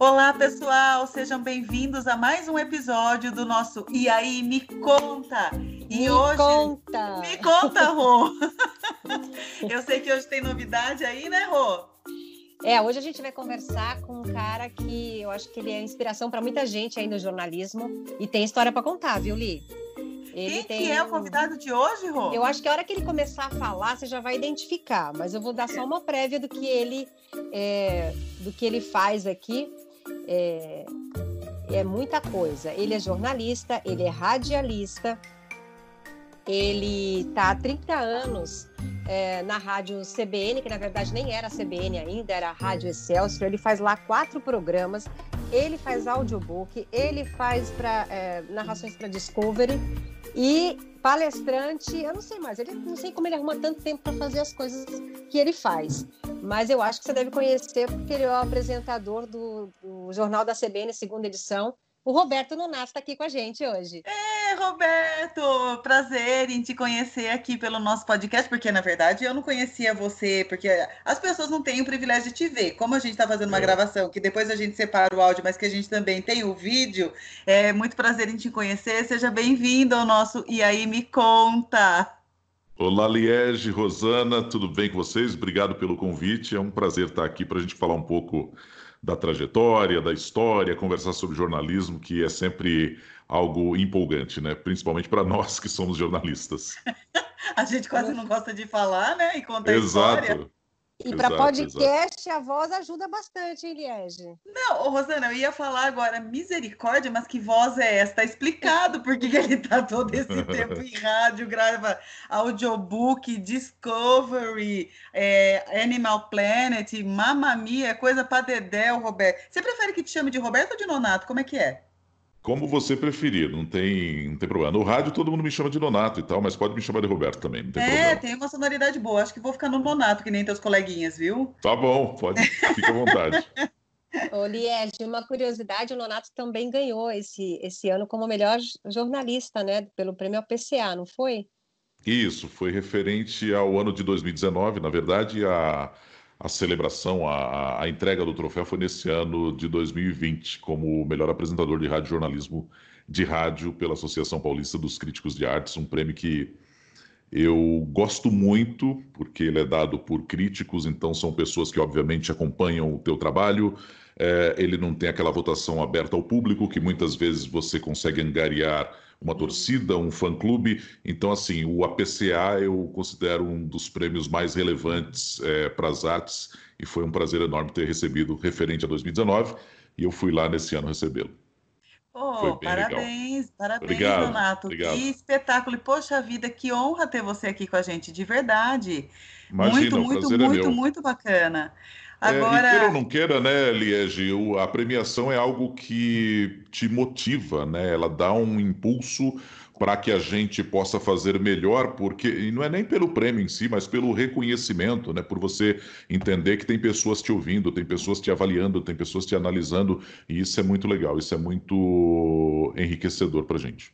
Olá, pessoal, sejam bem-vindos a mais um episódio do nosso E aí, me conta! E me hoje. Conta. Me conta, Rô! Eu sei que hoje tem novidade aí, né, Rô? É, hoje a gente vai conversar com um cara que eu acho que ele é inspiração para muita gente aí no jornalismo e tem história para contar, viu, Li? Ele Quem tem... que é o convidado de hoje, Rô? Eu acho que a hora que ele começar a falar, você já vai identificar, mas eu vou dar só uma prévia do que ele, é, do que ele faz aqui. É, é muita coisa. Ele é jornalista, ele é radialista, ele está há 30 anos é, na rádio CBN, que na verdade nem era CBN ainda, era a Rádio Excelsior. Ele faz lá quatro programas. Ele faz audiobook, ele faz pra, é, narrações para Discovery e palestrante. Eu não sei mais, ele não sei como ele arruma tanto tempo para fazer as coisas que ele faz. Mas eu acho que você deve conhecer porque ele é o apresentador do, do Jornal da CBN, segunda edição, o Roberto Nonato está aqui com a gente hoje. É, Roberto, prazer em te conhecer aqui pelo nosso podcast, porque na verdade eu não conhecia você, porque as pessoas não têm o privilégio de te ver. Como a gente está fazendo uma é. gravação, que depois a gente separa o áudio, mas que a gente também tem o vídeo, é muito prazer em te conhecer. Seja bem-vindo ao nosso E aí Me Conta. Olá, Liege, Rosana, tudo bem com vocês? Obrigado pelo convite. É um prazer estar aqui para a gente falar um pouco da trajetória, da história, conversar sobre jornalismo, que é sempre algo empolgante, né? Principalmente para nós que somos jornalistas. a gente quase não gosta de falar, né? E contar Exato. história. E para podcast, exato. a voz ajuda bastante, hein, Liege? Não, Rosana, eu ia falar agora misericórdia, mas que voz é essa? Tá explicado por que ele tá todo esse tempo em rádio, grava audiobook, Discovery, é, Animal Planet, Mamma Mia, coisa pra Dedéu, Roberto. Você prefere que te chame de Roberto ou de Nonato? Como é que é? Como você preferir, não tem, não tem problema. No rádio todo mundo me chama de Donato e tal, mas pode me chamar de Roberto também, não tem é, problema. É, tem uma sonoridade boa. Acho que vou ficar no Donato, que nem teus coleguinhas, viu? Tá bom, pode, fica à vontade. Ô, Liege, uma curiosidade, o Nonato também ganhou esse, esse ano como melhor jornalista, né? Pelo prêmio APCA, não foi? Isso, foi referente ao ano de 2019, na verdade, a a celebração, a, a, entrega do troféu foi nesse ano de 2020, como o melhor apresentador de rádio jornalismo de rádio pela Associação Paulista dos Críticos de Artes, um prêmio que eu gosto muito, porque ele é dado por críticos, então são pessoas que obviamente acompanham o teu trabalho. É, ele não tem aquela votação aberta ao público, que muitas vezes você consegue angariar uma torcida, um fã-clube. Então, assim, o APCA eu considero um dos prêmios mais relevantes é, para as artes e foi um prazer enorme ter recebido referente a 2019 e eu fui lá nesse ano recebê-lo. Oh, parabéns, legal. parabéns, obrigado, Donato. Obrigado. Que espetáculo. E, poxa vida, que honra ter você aqui com a gente, de verdade. Imagina, muito, muito, muito, é muito bacana. Agora... É, e queira ou não queira, né, Liege, a premiação é algo que te motiva, né? Ela dá um impulso para que a gente possa fazer melhor, porque e não é nem pelo prêmio em si, mas pelo reconhecimento, né? Por você entender que tem pessoas te ouvindo, tem pessoas te avaliando, tem pessoas te analisando, e isso é muito legal, isso é muito enriquecedor para a gente.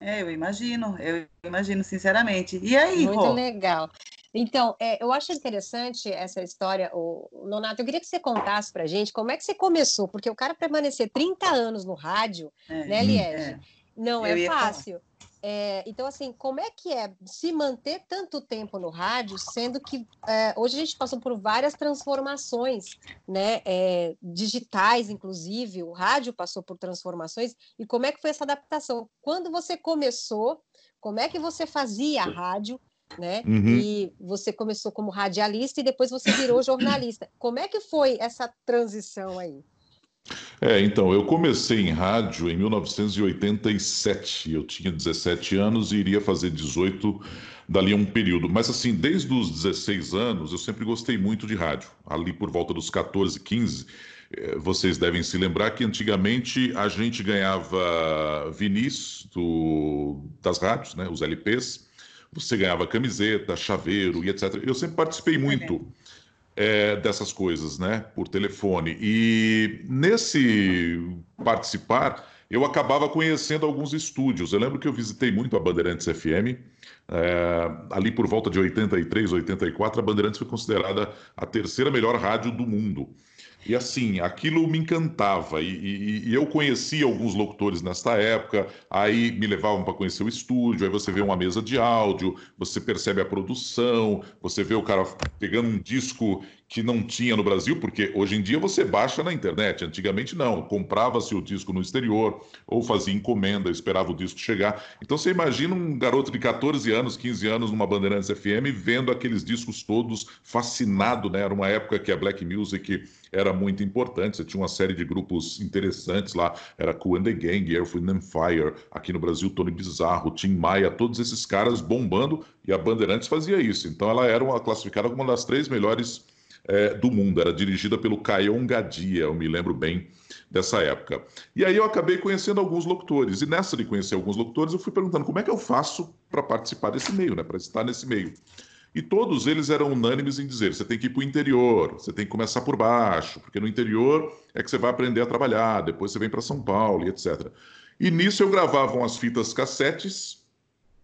É, eu imagino, eu imagino sinceramente. E aí, Muito Rô? legal. Então, é, eu acho interessante essa história, o, Nonato. Eu queria que você contasse para gente como é que você começou, porque o cara permanecer 30 anos no rádio, é, né, Liege? É. Não eu é fácil. É, então, assim, como é que é se manter tanto tempo no rádio, sendo que é, hoje a gente passou por várias transformações, né, é, digitais, inclusive, o rádio passou por transformações, e como é que foi essa adaptação? Quando você começou, como é que você fazia a rádio, né? Uhum. E você começou como radialista e depois você virou jornalista. Como é que foi essa transição aí? É, então, eu comecei em rádio em 1987. Eu tinha 17 anos e iria fazer 18 dali a um período. Mas, assim, desde os 16 anos, eu sempre gostei muito de rádio. Ali por volta dos 14, 15, eh, vocês devem se lembrar que antigamente a gente ganhava vinis do, das rádios, né, os LPs. Você ganhava camiseta, chaveiro e etc. Eu sempre participei muito é, dessas coisas, né, por telefone. E nesse participar, eu acabava conhecendo alguns estúdios. Eu lembro que eu visitei muito a Bandeirantes FM. É, ali por volta de 83, 84, a Bandeirantes foi considerada a terceira melhor rádio do mundo. E assim, aquilo me encantava. E, e, e, eu conhecia alguns locutores nesta época, aí me levavam para conhecer o estúdio, aí você vê uma mesa de áudio, você percebe a produção, você vê o cara pegando um disco que não tinha no Brasil, porque hoje em dia você baixa na internet, antigamente não, comprava-se o disco no exterior, ou fazia encomenda, esperava o disco chegar. Então você imagina um garoto de 14 anos, 15 anos, numa Bandeirantes FM, vendo aqueles discos todos, fascinado, né? Era uma época que a Black Music era muito importante, você tinha uma série de grupos interessantes lá, era Cool and the Gang, Earth, Wind and Fire, aqui no Brasil Tony Bizarro, Tim Maia, todos esses caras bombando, e a Bandeirantes fazia isso. Então ela era uma, classificada como uma das três melhores é, do mundo. Era dirigida pelo Caio Gadia, eu me lembro bem dessa época. E aí eu acabei conhecendo alguns locutores. E nessa de conhecer alguns locutores, eu fui perguntando como é que eu faço para participar desse meio, né? Para estar nesse meio. E todos eles eram unânimes em dizer: você tem que ir para o interior, você tem que começar por baixo, porque no interior é que você vai aprender a trabalhar, depois você vem para São Paulo e etc. E nisso eu gravava umas fitas cassetes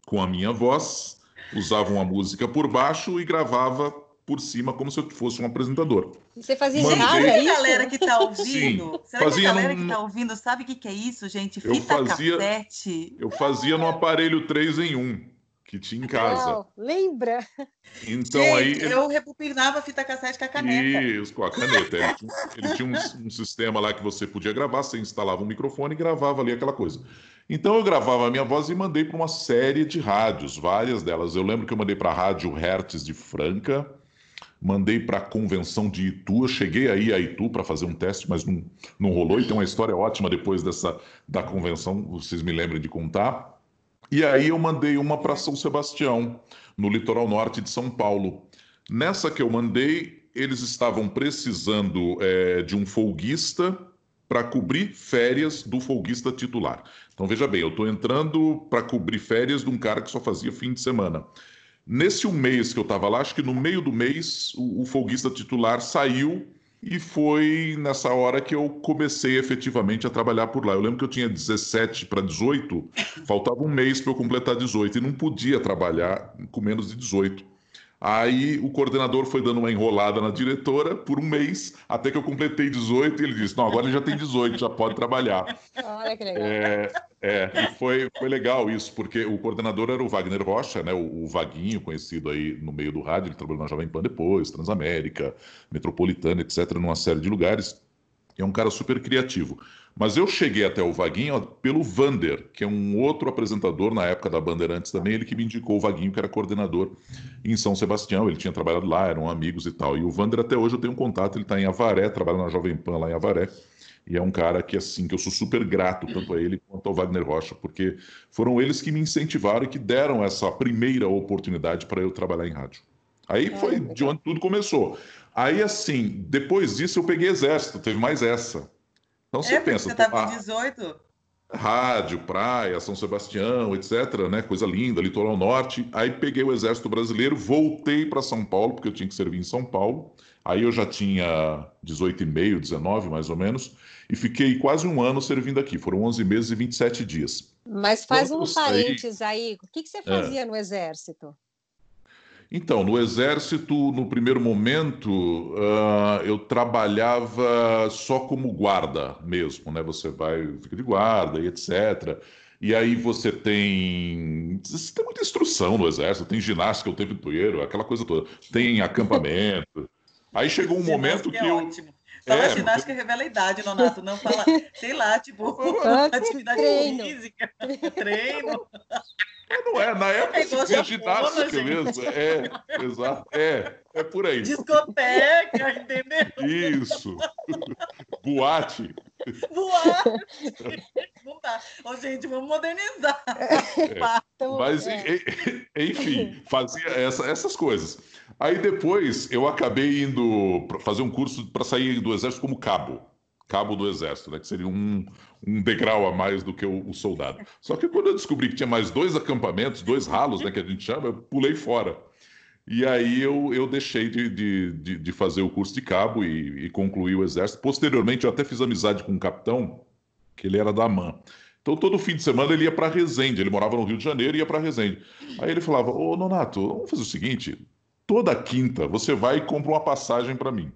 com a minha voz, usava uma música por baixo e gravava por cima como se eu fosse um apresentador. Você fazia Mandei... Será que a galera que está ouvindo, Sim, será fazia que a galera num... que está ouvindo sabe o que, que é isso, gente? Fita eu fazia, cassete. Eu fazia no aparelho 3 em 1 que tinha em casa. Não, lembra? Então Gente, aí eu repupinava a fita cassete com a caneta. Isso, com a caneta. Ele tinha, ele tinha um, um, sistema lá que você podia gravar, você instalava um microfone e gravava ali aquela coisa. Então eu gravava a minha voz e mandei para uma série de rádios, várias delas. Eu lembro que eu mandei para a Rádio Hertz de Franca, mandei para a convenção de Itu. Eu cheguei aí a Itu para fazer um teste, mas não, não rolou. E tem uma história ótima depois dessa da convenção, vocês me lembrem de contar. E aí eu mandei uma para São Sebastião, no litoral norte de São Paulo. Nessa que eu mandei, eles estavam precisando é, de um folguista para cobrir férias do folguista titular. Então veja bem, eu estou entrando para cobrir férias de um cara que só fazia fim de semana. Nesse um mês que eu estava lá, acho que no meio do mês, o, o folguista titular saiu e foi nessa hora que eu comecei efetivamente a trabalhar por lá. Eu lembro que eu tinha 17 para 18, faltava um mês para eu completar 18 e não podia trabalhar com menos de 18. Aí o coordenador foi dando uma enrolada na diretora por um mês, até que eu completei 18 e ele disse: Não, agora ele já tem 18, já pode trabalhar. Olha que legal. É, é e foi, foi legal isso, porque o coordenador era o Wagner Rocha, né, o, o Vaguinho, conhecido aí no meio do rádio, ele trabalhou na Jovem Pan depois, Transamérica, Metropolitana, etc., numa série de lugares. É um cara super criativo. Mas eu cheguei até o Vaguinho pelo Vander, que é um outro apresentador na época da Bandeirantes também, ele que me indicou o Vaguinho, que era coordenador em São Sebastião. Ele tinha trabalhado lá, eram amigos e tal. E o Vander até hoje eu tenho um contato, ele está em Avaré, trabalha na Jovem Pan lá em Avaré. E é um cara que, assim, que eu sou super grato, tanto a ele quanto ao Wagner Rocha, porque foram eles que me incentivaram e que deram essa primeira oportunidade para eu trabalhar em rádio. Aí foi de onde tudo começou. Aí, assim, depois disso eu peguei exército, teve mais essa. Então você é, pensa. Você estava com 18? Rádio, praia, São Sebastião, etc., né? Coisa linda, litoral norte. Aí peguei o Exército Brasileiro, voltei para São Paulo, porque eu tinha que servir em São Paulo. Aí eu já tinha 18,5, 19 mais ou menos, e fiquei quase um ano servindo aqui. Foram 11 meses e 27 dias. Mas faz Quando um parênteses aí. O que, que você fazia é. no Exército? Então, no Exército, no primeiro momento, uh, eu trabalhava só como guarda mesmo, né? Você vai, fica de guarda e etc. E aí você tem. Você tem muita instrução no Exército, tem ginástica o tempo inteiro, aquela coisa toda. Tem acampamento. Aí chegou um momento que, é eu. Ótimo. Fala é, ginástica revela a idade, Nonato. Não fala, sei lá, tipo, atividade treino. física, treino. É, não é, na época é se fez ginástica mesmo. É, exato. É, é por aí. Discoteca, entendeu? Isso. Boate. Boate. Não dá. Ô, gente, vamos modernizar. É, mas, é. enfim, fazia essa, essas coisas. Aí depois eu acabei indo fazer um curso para sair do exército como cabo cabo do exército, né? Que seria um, um degrau a mais do que o, o, soldado. Só que quando eu descobri que tinha mais dois acampamentos, dois ralos, né? Que a gente chama, eu pulei fora. E aí eu, eu deixei de, de, de, fazer o curso de cabo e, e concluí o exército. Posteriormente, eu até fiz amizade com um capitão que ele era da MAN. Então, todo fim de semana ele ia para Resende. Ele morava no Rio de Janeiro e ia para Resende. Aí ele falava: Ô, Nonato, vamos fazer o seguinte: toda quinta você vai e compra uma passagem para mim.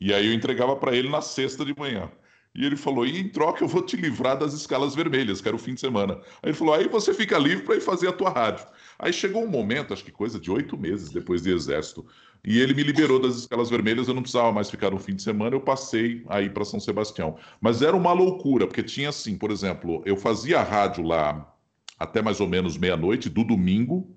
E aí eu entregava para ele na sexta de manhã. E ele falou: e em troca eu vou te livrar das escalas vermelhas, que era o fim de semana. Aí ele falou: aí você fica livre para ir fazer a tua rádio. Aí chegou um momento, acho que coisa de oito meses depois do exército, e ele me liberou das escalas vermelhas, eu não precisava mais ficar no fim de semana, eu passei aí para São Sebastião. Mas era uma loucura, porque tinha assim, por exemplo, eu fazia rádio lá até mais ou menos meia-noite do domingo,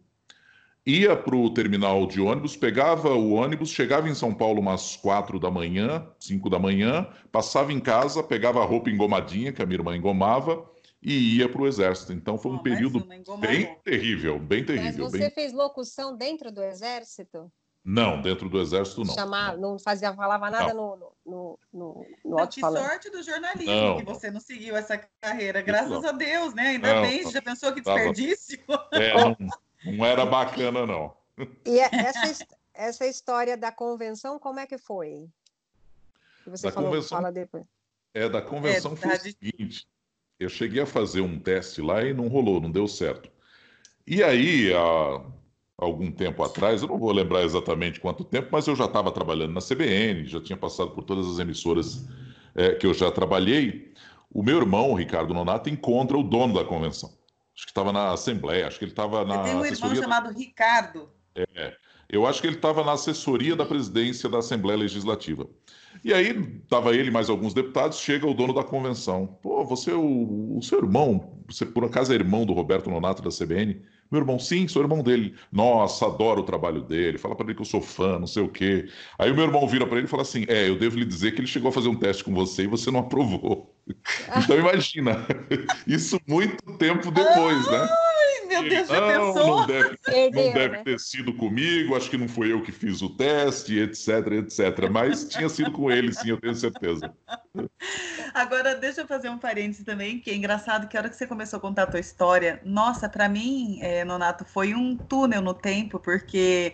ia para o terminal de ônibus, pegava o ônibus, chegava em São Paulo umas quatro da manhã, cinco da manhã, passava em casa, pegava a roupa engomadinha, que a minha irmã engomava, e ia para o exército. Então foi um oh, período bem terrível, bem terrível. Mas você bem... fez locução dentro do exército? Não, dentro do exército não. Chamar, não fazia, falava nada não. no, no, no, no não, Que sorte do jornalismo não. que você não seguiu essa carreira, graças a Deus, né? Ainda não, bem, já pensou que desperdício? É, não, não era bacana, não. E é, essa, essa história da convenção, como é que foi? Que você da falou, convenção, fala depois. É, da convenção é, foi o seguinte, eu cheguei a fazer um teste lá e não rolou, não deu certo. E aí, a algum tempo atrás, eu não vou lembrar exatamente quanto tempo, mas eu já estava trabalhando na CBN, já tinha passado por todas as emissoras é, que eu já trabalhei. O meu irmão, Ricardo Nonato, encontra o dono da convenção. Acho que estava na Assembleia, acho que ele estava na. Tem um irmão chamado Ricardo. É, eu acho que ele estava na assessoria da presidência da Assembleia Legislativa. E aí estava ele e mais alguns deputados, chega o dono da convenção. Pô, você, o, o seu irmão, você por acaso é irmão do Roberto Nonato da CBN? Meu irmão, sim, sou irmão dele. Nossa, adoro o trabalho dele. Fala para ele que eu sou fã, não sei o quê. Aí o meu irmão vira para ele e fala assim: É, eu devo lhe dizer que ele chegou a fazer um teste com você e você não aprovou. então imagina, isso muito tempo depois, né? Meu Deus, já não, pensou? Não deve, Perdeu, não deve né? ter sido comigo, acho que não foi eu que fiz o teste, etc, etc. Mas tinha sido com ele, sim, eu tenho certeza. Agora, deixa eu fazer um parênteses também, que é engraçado que a hora que você começou a contar a tua história, nossa, para mim, é, Nonato, foi um túnel no tempo, porque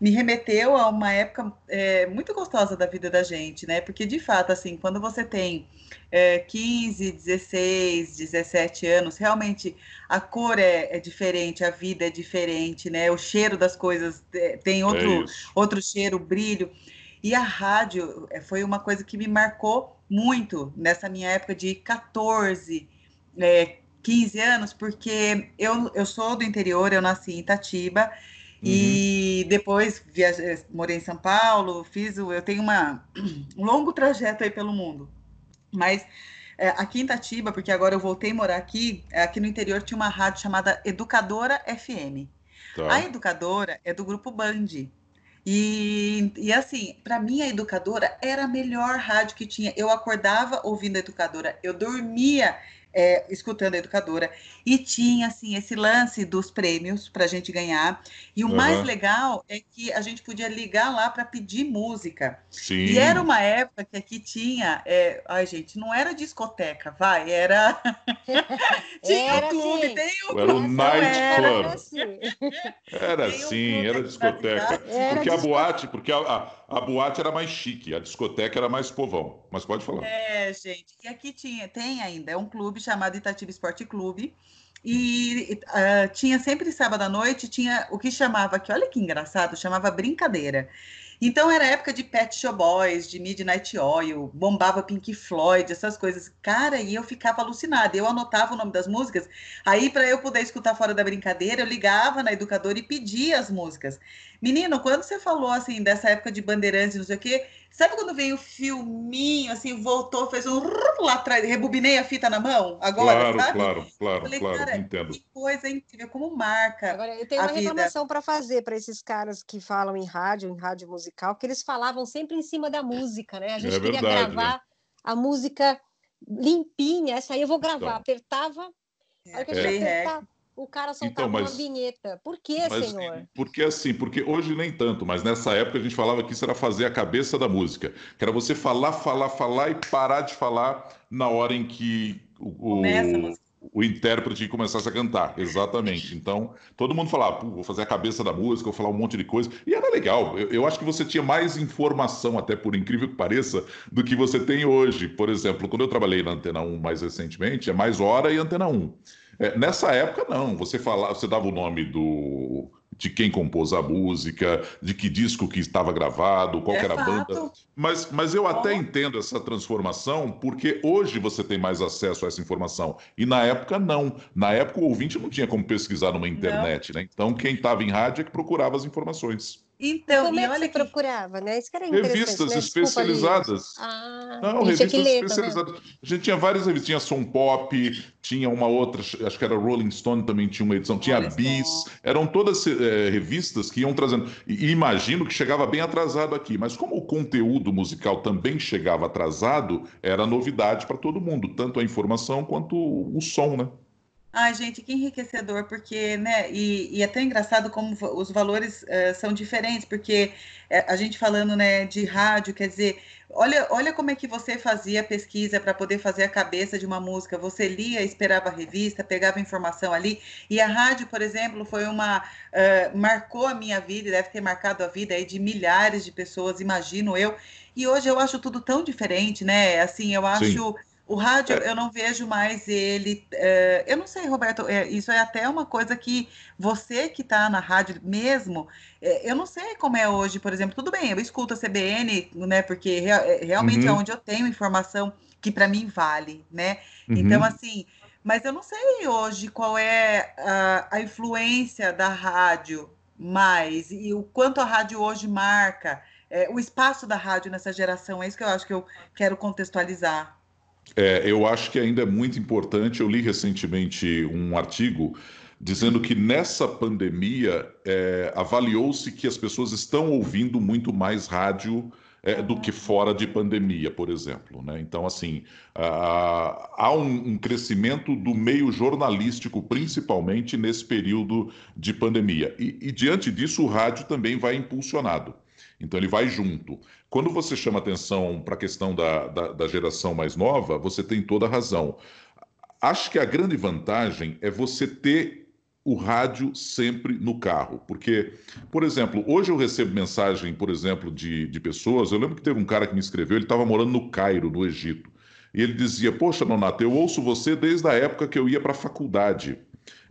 me remeteu a uma época é, muito gostosa da vida da gente, né? Porque, de fato, assim, quando você tem é, 15, 16, 17 anos, realmente a cor é, é, diferente, a vida é diferente, né? O cheiro das coisas é, tem outro, é outro cheiro, brilho. E a rádio é, foi uma coisa que me marcou muito nessa minha época de 14, é, 15 anos, porque eu, eu sou do interior, eu nasci em Itatiba. E depois viajei, morei em São Paulo, fiz o, eu tenho uma, um longo trajeto aí pelo mundo. Mas é, aqui em Itatiba, porque agora eu voltei a morar aqui, é, aqui no interior tinha uma rádio chamada Educadora FM. Tá. A educadora é do grupo Band. E, e assim, para mim a educadora era a melhor rádio que tinha. Eu acordava ouvindo a educadora, eu dormia é, escutando a educadora. E tinha, assim, esse lance dos prêmios para a gente ganhar. E o uhum. mais legal é que a gente podia ligar lá para pedir música. Sim. E era uma época que aqui tinha. É... Ai, gente, não era discoteca, vai, era. tinha era o clube, assim. tem o Era o night club. Era assim, era, assim, era discoteca. Era porque a boate, porque a, a, a, boate era mais chique, a discoteca era mais povão. Mas pode falar. É, gente. E aqui tinha, tem ainda, é um clube chamado Itatiba Esporte Clube. E uh, tinha sempre sábado à noite, tinha o que chamava, que olha que engraçado, chamava brincadeira. Então era época de Pet Shop Boys, de Midnight Oil, bombava Pink Floyd, essas coisas. Cara, e eu ficava alucinada. Eu anotava o nome das músicas. Aí, para eu poder escutar fora da brincadeira, eu ligava na educadora e pedia as músicas. Menino, quando você falou assim dessa época de Bandeirantes, não sei o quê, sabe quando veio o filminho, assim, voltou, fez um lá atrás, rebobinei a fita na mão? Agora, claro, sabe? Claro, claro, falei, claro, cara, entendo. Que coisa incrível, como marca. Agora, eu tenho uma reclamação para fazer para esses caras que falam em rádio, em rádio musical, que eles falavam sempre em cima da música, né? A gente é queria verdade, gravar é. a música limpinha, essa aí eu vou gravar. Então. Apertava, é, é. apertava o cara soltava então, mas, uma vinheta. Por que, mas, senhor? Porque assim, porque hoje nem tanto, mas nessa época a gente falava que isso era fazer a cabeça da música. Que era você falar, falar, falar e parar de falar na hora em que o, começa música. o intérprete começasse a cantar, exatamente. Então, todo mundo falava, vou fazer a cabeça da música, vou falar um monte de coisa. E era legal. Eu, eu, acho que você tinha mais informação, até por incrível que pareça, do que você tem hoje. Por exemplo, quando eu trabalhei na Antena 1 mais recentemente, é mais hora e Antena 1. É, nessa época, não. Você falava, você dava o nome do de quem compôs a música, de que disco que estava gravado, qual é era a banda. Mas, mas eu até entendo essa transformação, porque hoje você tem mais acesso a essa informação. E na época, não. Na época, o ouvinte não tinha como pesquisar numa internet, né? Então, quem estava em rádio é que procurava as informações. Então, como é que você que... procurava, né? Isso que era Revistas né? especializadas. Ah, não, revistas ler, especializadas. Tá a gente tinha várias revistas. Tinha Som Pop, tinha uma outra, acho que era Rolling Stone também tinha uma edição. Tinha Rolling Bis. Stone. Eram todas é, revistas que iam trazendo. E imagino que chegava bem atrasado aqui. Mas como o conteúdo musical também chegava atrasado, era novidade para todo mundo. Tanto a informação quanto o som, né? Ai, gente, que enriquecedor, porque, né, e, e é tão engraçado como os valores uh, são diferentes, porque uh, a gente falando, né, de rádio, quer dizer, olha, olha como é que você fazia pesquisa para poder fazer a cabeça de uma música, você lia, esperava a revista, pegava informação ali, e a rádio, por exemplo, foi uma, uh, marcou a minha vida, deve ter marcado a vida aí de milhares de pessoas, imagino eu, e hoje eu acho tudo tão diferente, né, assim, eu acho... Sim o rádio, é. eu não vejo mais ele. É, eu não sei, Roberto, é, isso é até uma coisa que você que está na rádio mesmo, é, eu não sei como é hoje, por exemplo. Tudo bem, eu escuto a CBN, né? Porque é, realmente é uhum. é onde eu tenho informação que para mim vale, né? Uhum. Então, assim, mas eu não sei hoje qual é a, a influência da rádio mais e o quanto a rádio hoje marca. É, o espaço da rádio nessa geração, é isso que eu acho que eu quero contextualizar. É, eu acho que ainda é muito importante. Eu li recentemente um artigo dizendo que nessa pandemia é, avaliou-se que as pessoas estão ouvindo muito mais rádio é, do que fora de pandemia, por exemplo. Né? Então, assim, há um, um, crescimento do meio jornalístico, principalmente nesse período de pandemia. E, e diante disso, o rádio também vai impulsionado. Então ele vai junto. Quando você chama atenção para a questão da, da, da, geração mais nova, você tem toda a razão. Acho que a grande vantagem é você ter o rádio sempre no carro. Porque, por exemplo, hoje eu recebo mensagem, por exemplo, de, de pessoas. Eu lembro que teve um cara que me escreveu, ele estava morando no Cairo, no Egito. E ele dizia: Poxa, Nonato, eu ouço você desde a época que eu ia para a faculdade.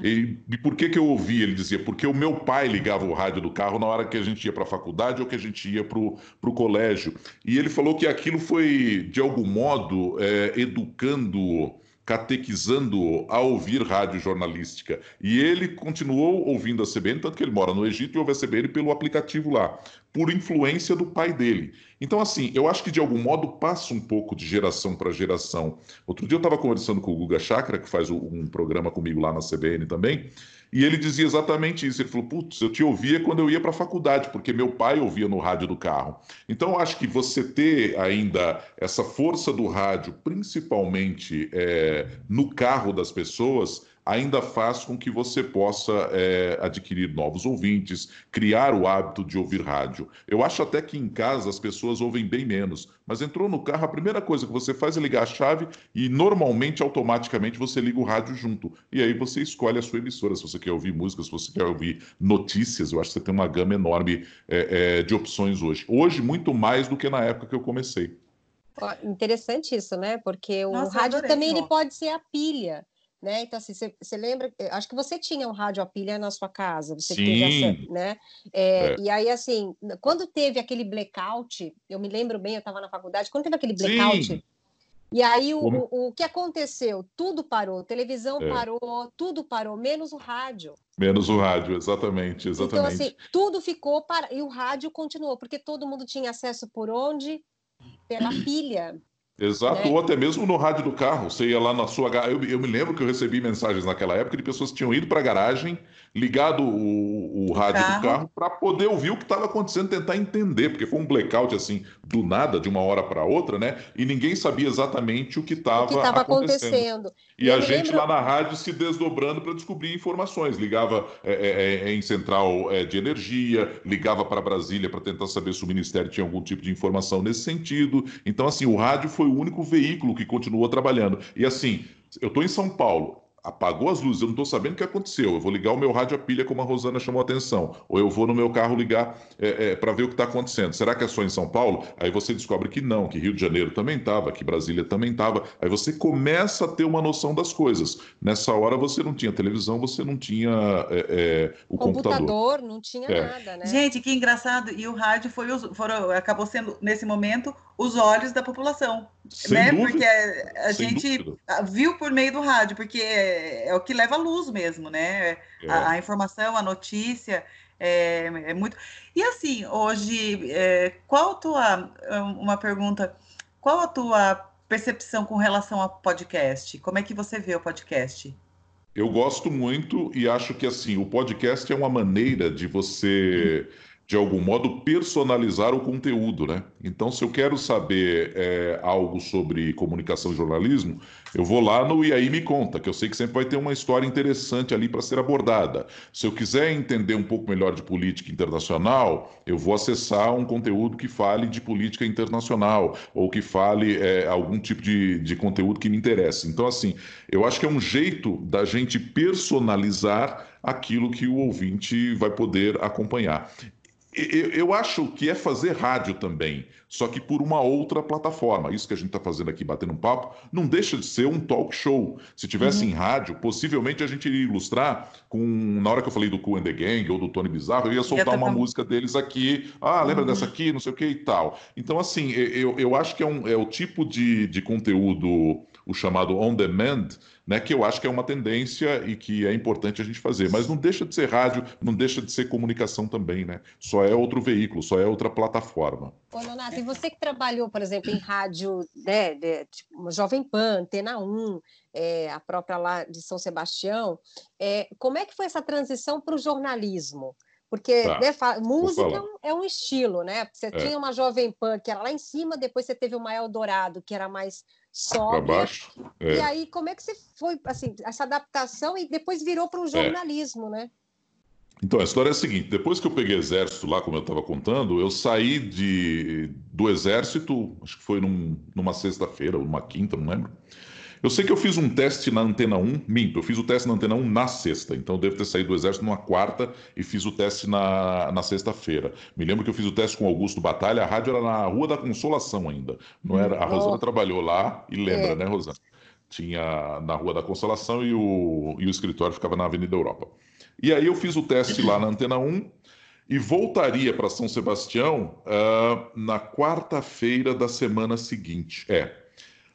E, e, por que, que eu ouvi? Ele dizia, porque o meu pai ligava o rádio do carro na hora que a gente ia para a faculdade ou que a gente ia para o colégio. E ele falou que aquilo foi, de algum modo, é, educando catequizando a ouvir rádio jornalística. E ele continuou ouvindo a CBN, tanto que ele mora no Egito e ouve a CBN pelo aplicativo lá, por influência do pai dele. Então, assim, eu acho que de algum modo passa um pouco de geração para geração. Outro dia eu estava conversando com o Guga Chakra, que faz um programa comigo lá na CBN também, e ele dizia exatamente isso. Ele falou: Putz, eu te ouvia quando eu ia para a faculdade, porque meu pai ouvia no rádio do carro. Então, acho que você ter ainda essa força do rádio, principalmente é, no carro das pessoas, ainda faz com que você possa é, adquirir novos ouvintes, criar o hábito de ouvir rádio. Eu acho até que em casa as pessoas ouvem bem menos, mas entrou no carro, a primeira coisa que você faz é ligar a chave e normalmente, automaticamente, você liga o rádio junto. E aí você escolhe a sua emissora, se você quer ouvir música, se você quer ouvir notícias. Eu acho que você tem uma gama enorme é, é, de opções hoje. Hoje, muito mais do que na época que eu comecei. Interessante isso, né? Porque o Nossa, rádio também ele pode ser a pilha. Né? Então, assim, você lembra, eh, acho que você tinha um rádio a pilha na sua casa, você Sim. teve né? É, é. E aí, assim, quando teve aquele blackout, eu me lembro bem, eu estava na faculdade, quando teve aquele blackout, Sim. e aí o, o, o, que aconteceu? Tudo parou, televisão é. parou, tudo parou, menos o rádio. Menos o rádio, exatamente, exatamente. Então, assim, tudo ficou para. E o rádio continuou, porque todo mundo tinha acesso por onde? Pela pilha. Exato, né? ou até mesmo no rádio do carro. Você ia lá na sua. Eu, eu me lembro que eu recebi mensagens naquela época de pessoas que tinham ido para a garagem, ligado o, o rádio carro. do carro, para poder ouvir o que estava acontecendo, tentar entender, porque foi um blackout assim, do nada, de uma hora para outra, né? E ninguém sabia exatamente o que estava acontecendo. acontecendo. E, e a gente lembro... lá na rádio se desdobrando para descobrir informações. Ligava é, é, é em central é, de energia, ligava para Brasília para tentar saber se o Ministério tinha algum tipo de informação nesse sentido. Então, assim, o rádio foi o único veículo que continuou trabalhando. E assim, eu estou em São Paulo. Apagou as luzes, eu não estou sabendo o que aconteceu. Eu vou ligar o meu rádio a pilha, como a Rosana chamou a atenção. Ou eu vou no meu carro ligar é, é, para ver o que está acontecendo. Será que é só em São Paulo? Aí você descobre que não, que Rio de Janeiro também estava, que Brasília também estava. Aí você começa a ter uma noção das coisas. Nessa hora você não tinha televisão, você não tinha é, é o computador. computador. não tinha é. nada, né? Gente, que engraçado. E o rádio foi, foram, acabou sendo, nesse momento, os olhos da população. Sem né? Dúvida. Porque a, a gente dúvida. viu por meio do rádio, porque é, é, o que leva a luz mesmo, né? É. A, a, informação, a notícia. É, é, muito. E assim, hoje, é, qual a tua. Uma pergunta. Qual a tua percepção com relação ao podcast? Como é que você vê o podcast? Eu gosto muito e acho que assim, o podcast é uma maneira de você. Hum de algum modo, personalizar o conteúdo, né? Então, se eu quero saber é, algo sobre comunicação e jornalismo, eu vou lá no E aí Me Conta, que eu sei que sempre vai ter uma história interessante ali para ser abordada. Se eu quiser entender um pouco melhor de política internacional, eu vou acessar um conteúdo que fale de política internacional, ou que fale é, algum tipo de, de conteúdo que me interesse. Então, assim, eu acho que é um jeito da gente personalizar aquilo que o ouvinte vai poder acompanhar. Eu, acho que é fazer rádio também, só que por uma outra plataforma. Isso que a gente está fazendo aqui, batendo um papo, não deixa de ser um talk show. Se tivesse uhum. em rádio, possivelmente a gente iria ilustrar com. Na hora que eu falei do Cool and the Gang ou do Tony Bizarro, eu ia soltar uma música deles aqui. Ah, lembra uhum. dessa aqui? Não sei o que e tal. Então, assim, eu, eu acho que é, um, é o tipo de, de conteúdo, o chamado on demand né, que eu acho que é uma tendência e que é importante a gente fazer. Mas não deixa de ser rádio, não deixa de ser comunicação também, né? Só é outro veículo, só é outra plataforma. Ô, Leonardo, e você que trabalhou, por exemplo, em rádio, né, de, tipo, Jovem Pan, Antena 1, é, a própria lá de São Sebastião, é, como é que foi essa transição para o jornalismo? Porque tá, né, música é, é um estilo, né? Você é. tinha uma Jovem Pan que era lá em cima, depois você teve uma Eldorado, que era mais sóbria. baixo. É. E aí, como é que você foi, assim, essa adaptação e depois virou para o é. jornalismo, né? Então, a história é a seguinte: depois que eu peguei exército lá, como eu estava contando, eu saí de, do exército, acho que foi num, numa sexta-feira ou numa quinta, não lembro. Eu sei que eu fiz um teste na Antena 1, minto, eu fiz o teste na Antena 1 na sexta, então eu devo ter saído do Exército numa quarta e fiz o teste na, na sexta-feira. Me lembro que eu fiz o teste com Augusto Batalha, a rádio era na Rua da Consolação ainda. Não era, a Rosana oh. trabalhou lá e lembra, é. né, Rosana? Tinha na Rua da Consolação e o, e o escritório ficava na Avenida Europa. E aí eu fiz o teste lá na Antena 1 e voltaria para São Sebastião uh, na quarta-feira da semana seguinte. É,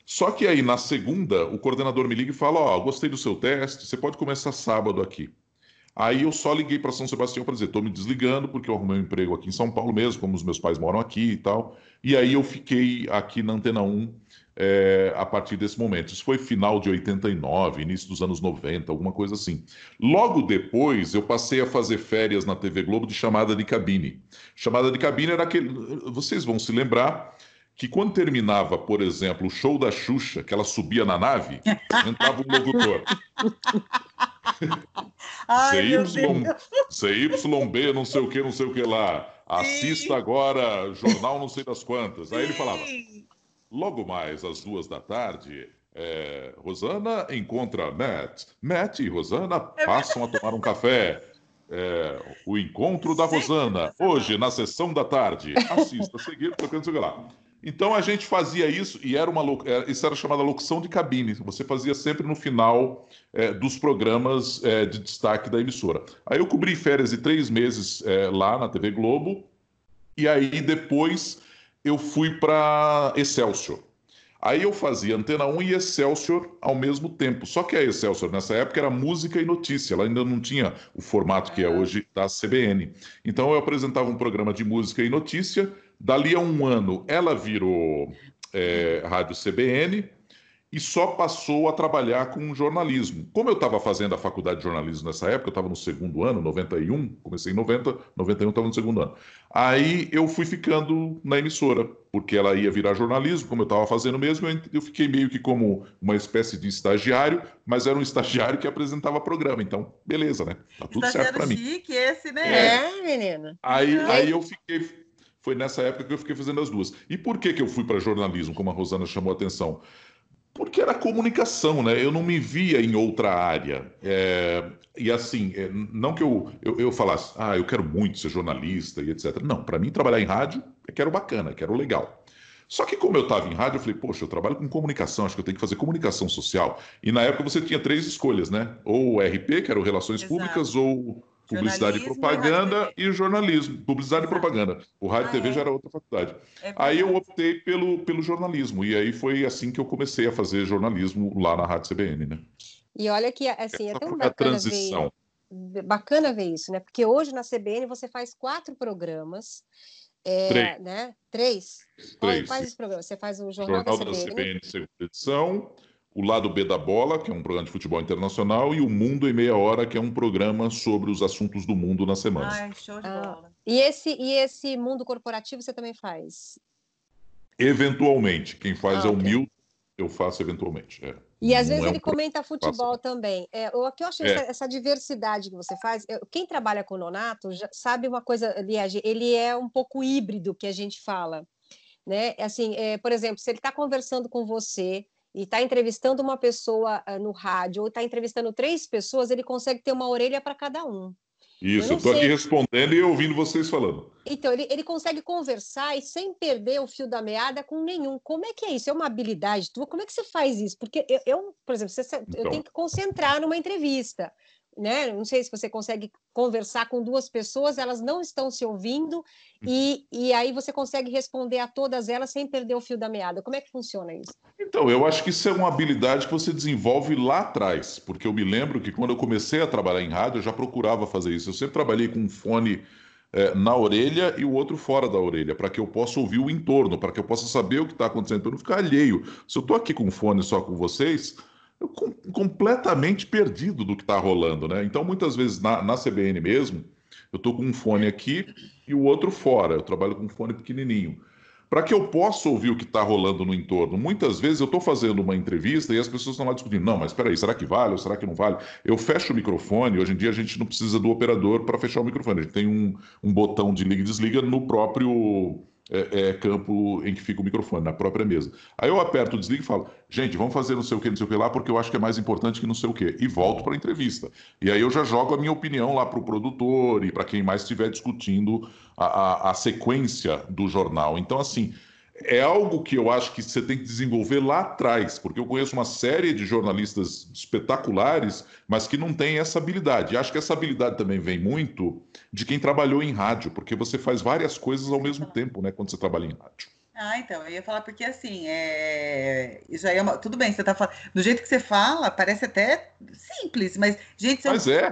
só que aí, na segunda, o coordenador me liga e fala: Ó, oh, gostei do seu teste, você pode começar sábado aqui. Aí eu só liguei para São Sebastião para dizer: estou me desligando, porque eu arrumei um emprego aqui em São Paulo mesmo, como os meus pais moram aqui e tal. E aí eu fiquei aqui na Antena 1 é, a partir desse momento. Isso foi final de 89, início dos anos 90, alguma coisa assim. Logo depois, eu passei a fazer férias na TV Globo de chamada de cabine. Chamada de cabine era aquele. Vocês vão se lembrar que quando terminava, por exemplo, o show da Xuxa, que ela subia na nave, entrava um locutor. CY, CYB, não sei o que, não sei o que lá. Assista agora, jornal não sei das quantas. Aí ele falava, logo mais às duas da tarde, é, Rosana encontra Matt. Matt e Rosana é passam a tomar um café. É, o encontro da Rosana, hoje na sessão da tarde. Assista, seguir, tocando, sei lá. Então a gente fazia isso e era uma é, isso era chamada locução de cabine. Você fazia sempre no final é, dos programas é, de destaque da emissora. Aí eu cobri férias de três meses é, lá na TV Globo e aí depois eu fui para Excelsior. Aí eu fazia Antena 1 e Excelsior ao mesmo tempo. Só que a Excelsior nessa época era música e notícia, ela ainda não tinha o formato que é hoje da CBN. Então eu apresentava um programa de música e notícia Dali a um ano, ela virou é, Rádio CBN e só passou a trabalhar com jornalismo. Como eu estava fazendo a faculdade de jornalismo nessa época, eu estava no segundo ano, 91, comecei em 90, 91 estava no segundo ano. Aí eu fui ficando na emissora, porque ela ia virar jornalismo, como eu estava fazendo mesmo, eu fiquei meio que como uma espécie de estagiário, mas era um estagiário que apresentava programa, então beleza, né? Tá tudo certo para mim. chique esse, né? É, menina. Aí, aí eu fiquei foi nessa época que eu fiquei fazendo as duas. E por que, que eu fui para jornalismo, como a Rosana chamou a atenção? Porque era comunicação, né? Eu não me via em outra área. É, e assim, é, não que eu, eu, eu, falasse, ah, eu quero muito ser jornalista e etc. Não, para mim trabalhar em rádio é que era bacana, que era legal. Só que como eu estava em rádio, eu falei, poxa, eu trabalho com comunicação, acho que eu tenho que fazer comunicação social. E na época você tinha três escolhas, né? Ou o RP, que era o Relações Exato. Públicas, ou Publicidade e propaganda e, e, jornalismo. Publicidade Exato. e propaganda. O rádio e ah, TV é? já era outra faculdade. É aí eu optei pelo, pelo jornalismo. E aí foi assim que eu comecei a fazer jornalismo lá na Rádio CBN, né? E olha que assim, é tão bacana transição. ver, bacana ver isso, né? Porque hoje na CBN você faz quatro programas. É, Três. Né? Três. Três. Quais os programas? Você faz o Jornal, Jornal da CBN. Da CBN segunda edição o Lado B da Bola, que é um programa de futebol internacional, e o Mundo em Meia Hora, que é um programa sobre os assuntos do mundo na semana. Ai, show de ah, bola. E esse, e esse mundo corporativo você também faz? Eventualmente. Quem faz ah, é o Milton, eu faço eventualmente. É. E às vezes é ele comenta futebol também. É, o que eu acho é. essa, essa, diversidade que você faz, eu, quem trabalha com o Nonato já sabe uma coisa, Liege, ele é um pouco híbrido que a gente fala. Né? Assim, é, por exemplo, se ele está conversando com você, e está entrevistando uma pessoa uh, no rádio ou está entrevistando três pessoas, ele consegue ter uma orelha para cada um. Isso, eu estou aqui respondendo e ouvindo vocês falando. Então, ele, ele consegue conversar e sem perder o fio da meada com nenhum. Como é que é isso? É uma habilidade tua? Como é que você faz isso? Porque eu, eu por exemplo, você, então. eu tenho que concentrar numa entrevista né? Não sei se você consegue conversar com duas pessoas, elas não estão se ouvindo, uhum. e, e aí você consegue responder a todas elas sem perder o fio da meada. Como é que funciona isso? Então, eu acho que isso é uma habilidade que você desenvolve lá atrás, porque eu me lembro que quando eu comecei a trabalhar em rádio, eu já procurava fazer isso. Eu sempre trabalhei com um fone é, na orelha e o outro fora da orelha, para que eu possa ouvir o entorno, para que eu possa saber o que está acontecendo, para não ficar alheio. Se eu estou aqui com um fone só com vocês com, completamente perdido do que está rolando, né? Então, muitas vezes na, na CBN mesmo, eu estou com um fone aqui e o outro fora. Eu trabalho com um fone pequenininho. Para que eu possa ouvir o que está rolando no entorno. Muitas vezes eu estou fazendo uma entrevista e as pessoas estão lá discutindo. Não, mas espera aí, será que vale ou será que não vale? Eu fecho o microfone. Hoje em dia a gente não precisa do operador para fechar o microfone. A gente tem um, um botão de liga e desliga no próprio é, é, campo em que fica o microfone, na própria mesa. Aí eu aperto o desligue e falo, gente, vamos fazer não sei o que, não sei o que lá, porque eu acho que é mais importante que não sei o que. E volto para a entrevista. E aí eu já jogo a minha opinião lá para o produtor e para quem mais estiver discutindo a, a, a sequência do jornal. Então, assim, é algo que eu acho que você tem que desenvolver lá atrás, porque eu conheço uma série de jornalistas espetaculares, mas que não têm essa habilidade. E acho que essa habilidade também vem muito de quem trabalhou em rádio, porque você faz várias coisas ao mesmo tempo, né, quando você trabalha em rádio. Ah, então, eu ia falar porque assim, é... já é uma... tudo bem, você tá falando. Do jeito que você fala, parece até simples, mas, gente, você... mas é.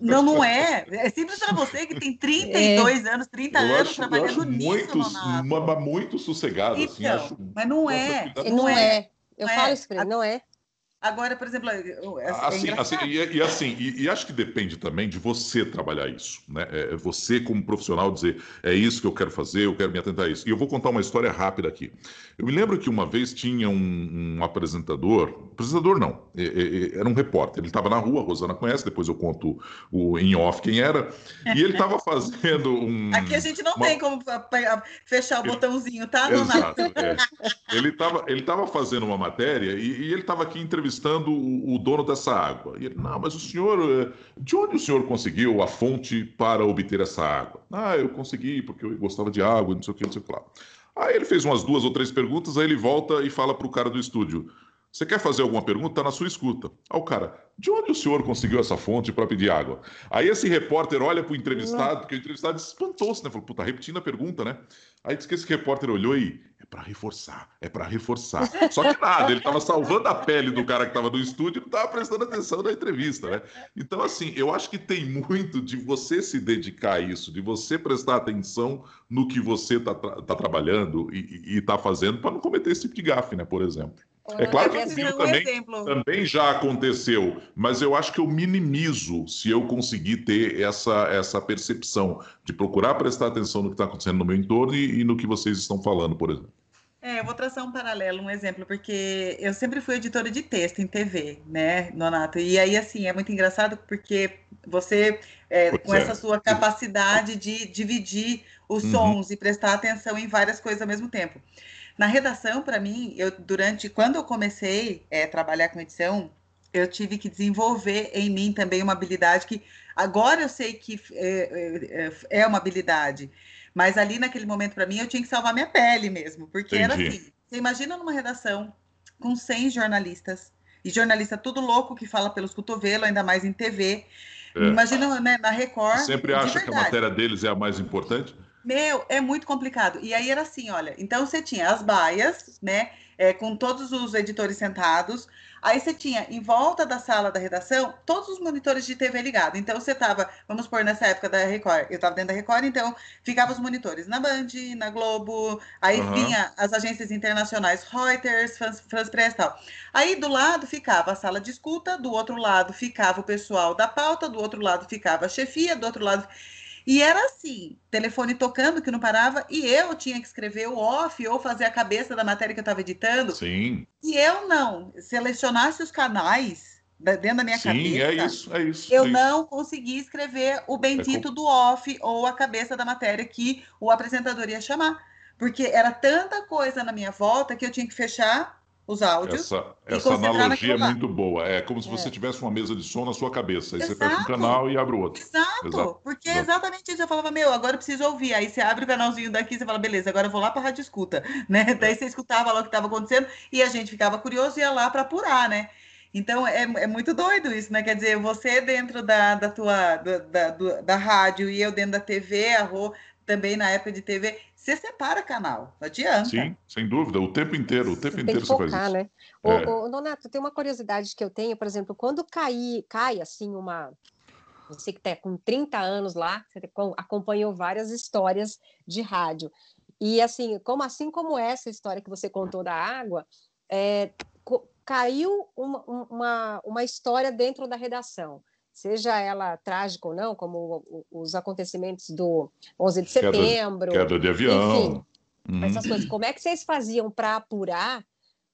Não, não é. É simples para você que tem 32 é. anos, 30 eu anos acho, trabalhando eu acho nisso, muito, muito sossegado, assim, então, assim, acho... Mas não é. Não é. Eu não falo é. isso para ele, não é. Agora, por exemplo, é, assim, assim e, e, assim, e, e, acho que depende também de você trabalhar isso, né? É, é você como profissional dizer é isso que eu quero fazer, eu quero me atentar a isso. E eu vou contar uma história rápida aqui. Eu me lembro que uma vez tinha um, um apresentador, apresentador não, é, é, era um repórter. Ele estava na rua, a Rosana conhece, depois eu conto o em off quem era. E ele estava fazendo um. Aqui a gente não uma... tem como fechar o botãozinho, tá? Exato. É. Ele estava ele tava fazendo uma matéria e, e ele estava aqui entrevistando entrevistando o, o, dono dessa água. E ele, não, mas o senhor, eh, de onde o senhor conseguiu a fonte para obter essa água? Ah, eu consegui porque eu gostava de água, não sei o que, não sei o que lá. Aí ele fez umas duas ou três perguntas, aí ele volta e fala para o cara do estúdio: Você quer fazer alguma pergunta? Está na sua escuta. Aí o cara, de onde o senhor conseguiu essa fonte para pedir água? Aí esse repórter olha para o entrevistado, porque o entrevistado espantou-se, né? Falou, puta, repetindo a pergunta, né? Aí disse que esse repórter olhou e é para reforçar, é para reforçar. Só que nada, ele estava salvando a pele do cara que estava no estúdio e não estava prestando atenção na entrevista, né? Então, assim, eu acho que tem muito de você se dedicar a isso, de você prestar atenção no que você está tá trabalhando e está fazendo para não cometer esse tipo de gafe, né? Por exemplo. É claro que comigo também, também já aconteceu, mas eu acho que eu minimizo se eu conseguir ter essa, essa percepção de procurar prestar atenção no que está acontecendo no meu entorno e, e no que vocês estão falando, por exemplo. É, eu vou traçar um paralelo, um exemplo, porque eu sempre fui editora de texto em TV, né, Donato? E aí, assim, é muito engraçado porque você, é, com é. essa sua capacidade de dividir os uhum. sons e prestar atenção em várias coisas ao mesmo tempo. Na redação, para mim, eu durante quando eu comecei a é, trabalhar com edição, eu tive que desenvolver em mim também uma habilidade que agora eu sei que é, é, é uma habilidade, mas ali naquele momento para mim eu tinha que salvar minha pele mesmo, porque Entendi. era assim. Você imagina numa redação com 100 jornalistas e jornalista tudo louco que fala pelos cotovelos, ainda mais em TV. É. Imagina né, na Record. Você sempre acha que a matéria deles é a mais importante? Meu, é muito complicado. E aí era assim, olha, então você tinha as baias, né? É, com todos os editores sentados. Aí você tinha em volta da sala da redação todos os monitores de TV ligados. Então você estava, vamos pôr nessa época da Record, eu estava dentro da Record, então ficava os monitores na Band, na Globo, aí uhum. vinha as agências internacionais Reuters, France, France Press e tal. Aí do lado ficava a sala de escuta, do outro lado ficava o pessoal da pauta, do outro lado ficava a chefia, do outro lado. E era assim, telefone tocando que não parava, e eu tinha que escrever o off ou fazer a cabeça da matéria que eu estava editando. Sim. E eu não selecionasse os canais dentro da minha Sim, cabeça. Sim, é isso, é isso. Eu é não isso. consegui escrever o bendito é do off ou a cabeça da matéria que o apresentador ia chamar. Porque era tanta coisa na minha volta que eu tinha que fechar os áudios. Essa, essa analogia é muito boa. É como se você é. tivesse uma mesa de som na sua cabeça. Aí Exato. você fecha um canal e abre o outro. Exato. Exato. Porque é exatamente isso. Eu falava, meu, agora eu preciso ouvir. Aí você abre o canalzinho daqui e você fala, beleza, agora eu vou lá para a rádio escuta. Né? É. Daí você escutava lá o que estava acontecendo e a gente ficava curioso e ia lá para apurar, né? Então é, é muito doido isso, né? Quer dizer, você dentro da, da tua da, da, da rádio e eu dentro da TV, a Rô também na época de TV, você separa canal, não adianta. Sim, sem dúvida, o tempo inteiro, o tempo você inteiro focar, você faz isso. Né? É. Ô, Donato, tem uma curiosidade que eu tenho, por exemplo, quando cai, cai assim uma. Você que está com 30 anos lá, você acompanhou várias histórias de rádio. E assim, como assim como essa história que você contou da água, é, caiu uma, uma, uma história dentro da redação seja ela trágica ou não, como os acontecimentos do 11 de setembro. Queda, queda de avião. Enfim, uhum. essas coisas. Como é que vocês faziam para apurar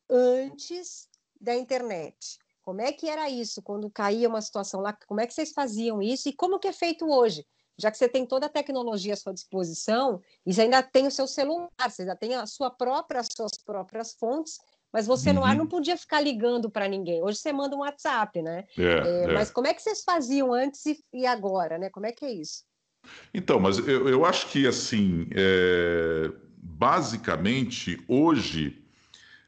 antes da internet? Como é que era isso quando caía uma situação lá? Como é que vocês faziam isso e como que é feito hoje? Já que você tem toda a tecnologia à sua disposição, e você ainda tem o seu celular, você ainda tem a sua própria, as suas próprias fontes mas você uhum. no ar não podia ficar ligando para ninguém. Hoje você manda um WhatsApp, né? É, é, é. Mas como é que vocês faziam antes e, e, agora, né? Como é que é isso? Então, mas eu, eu acho que assim, é, basicamente hoje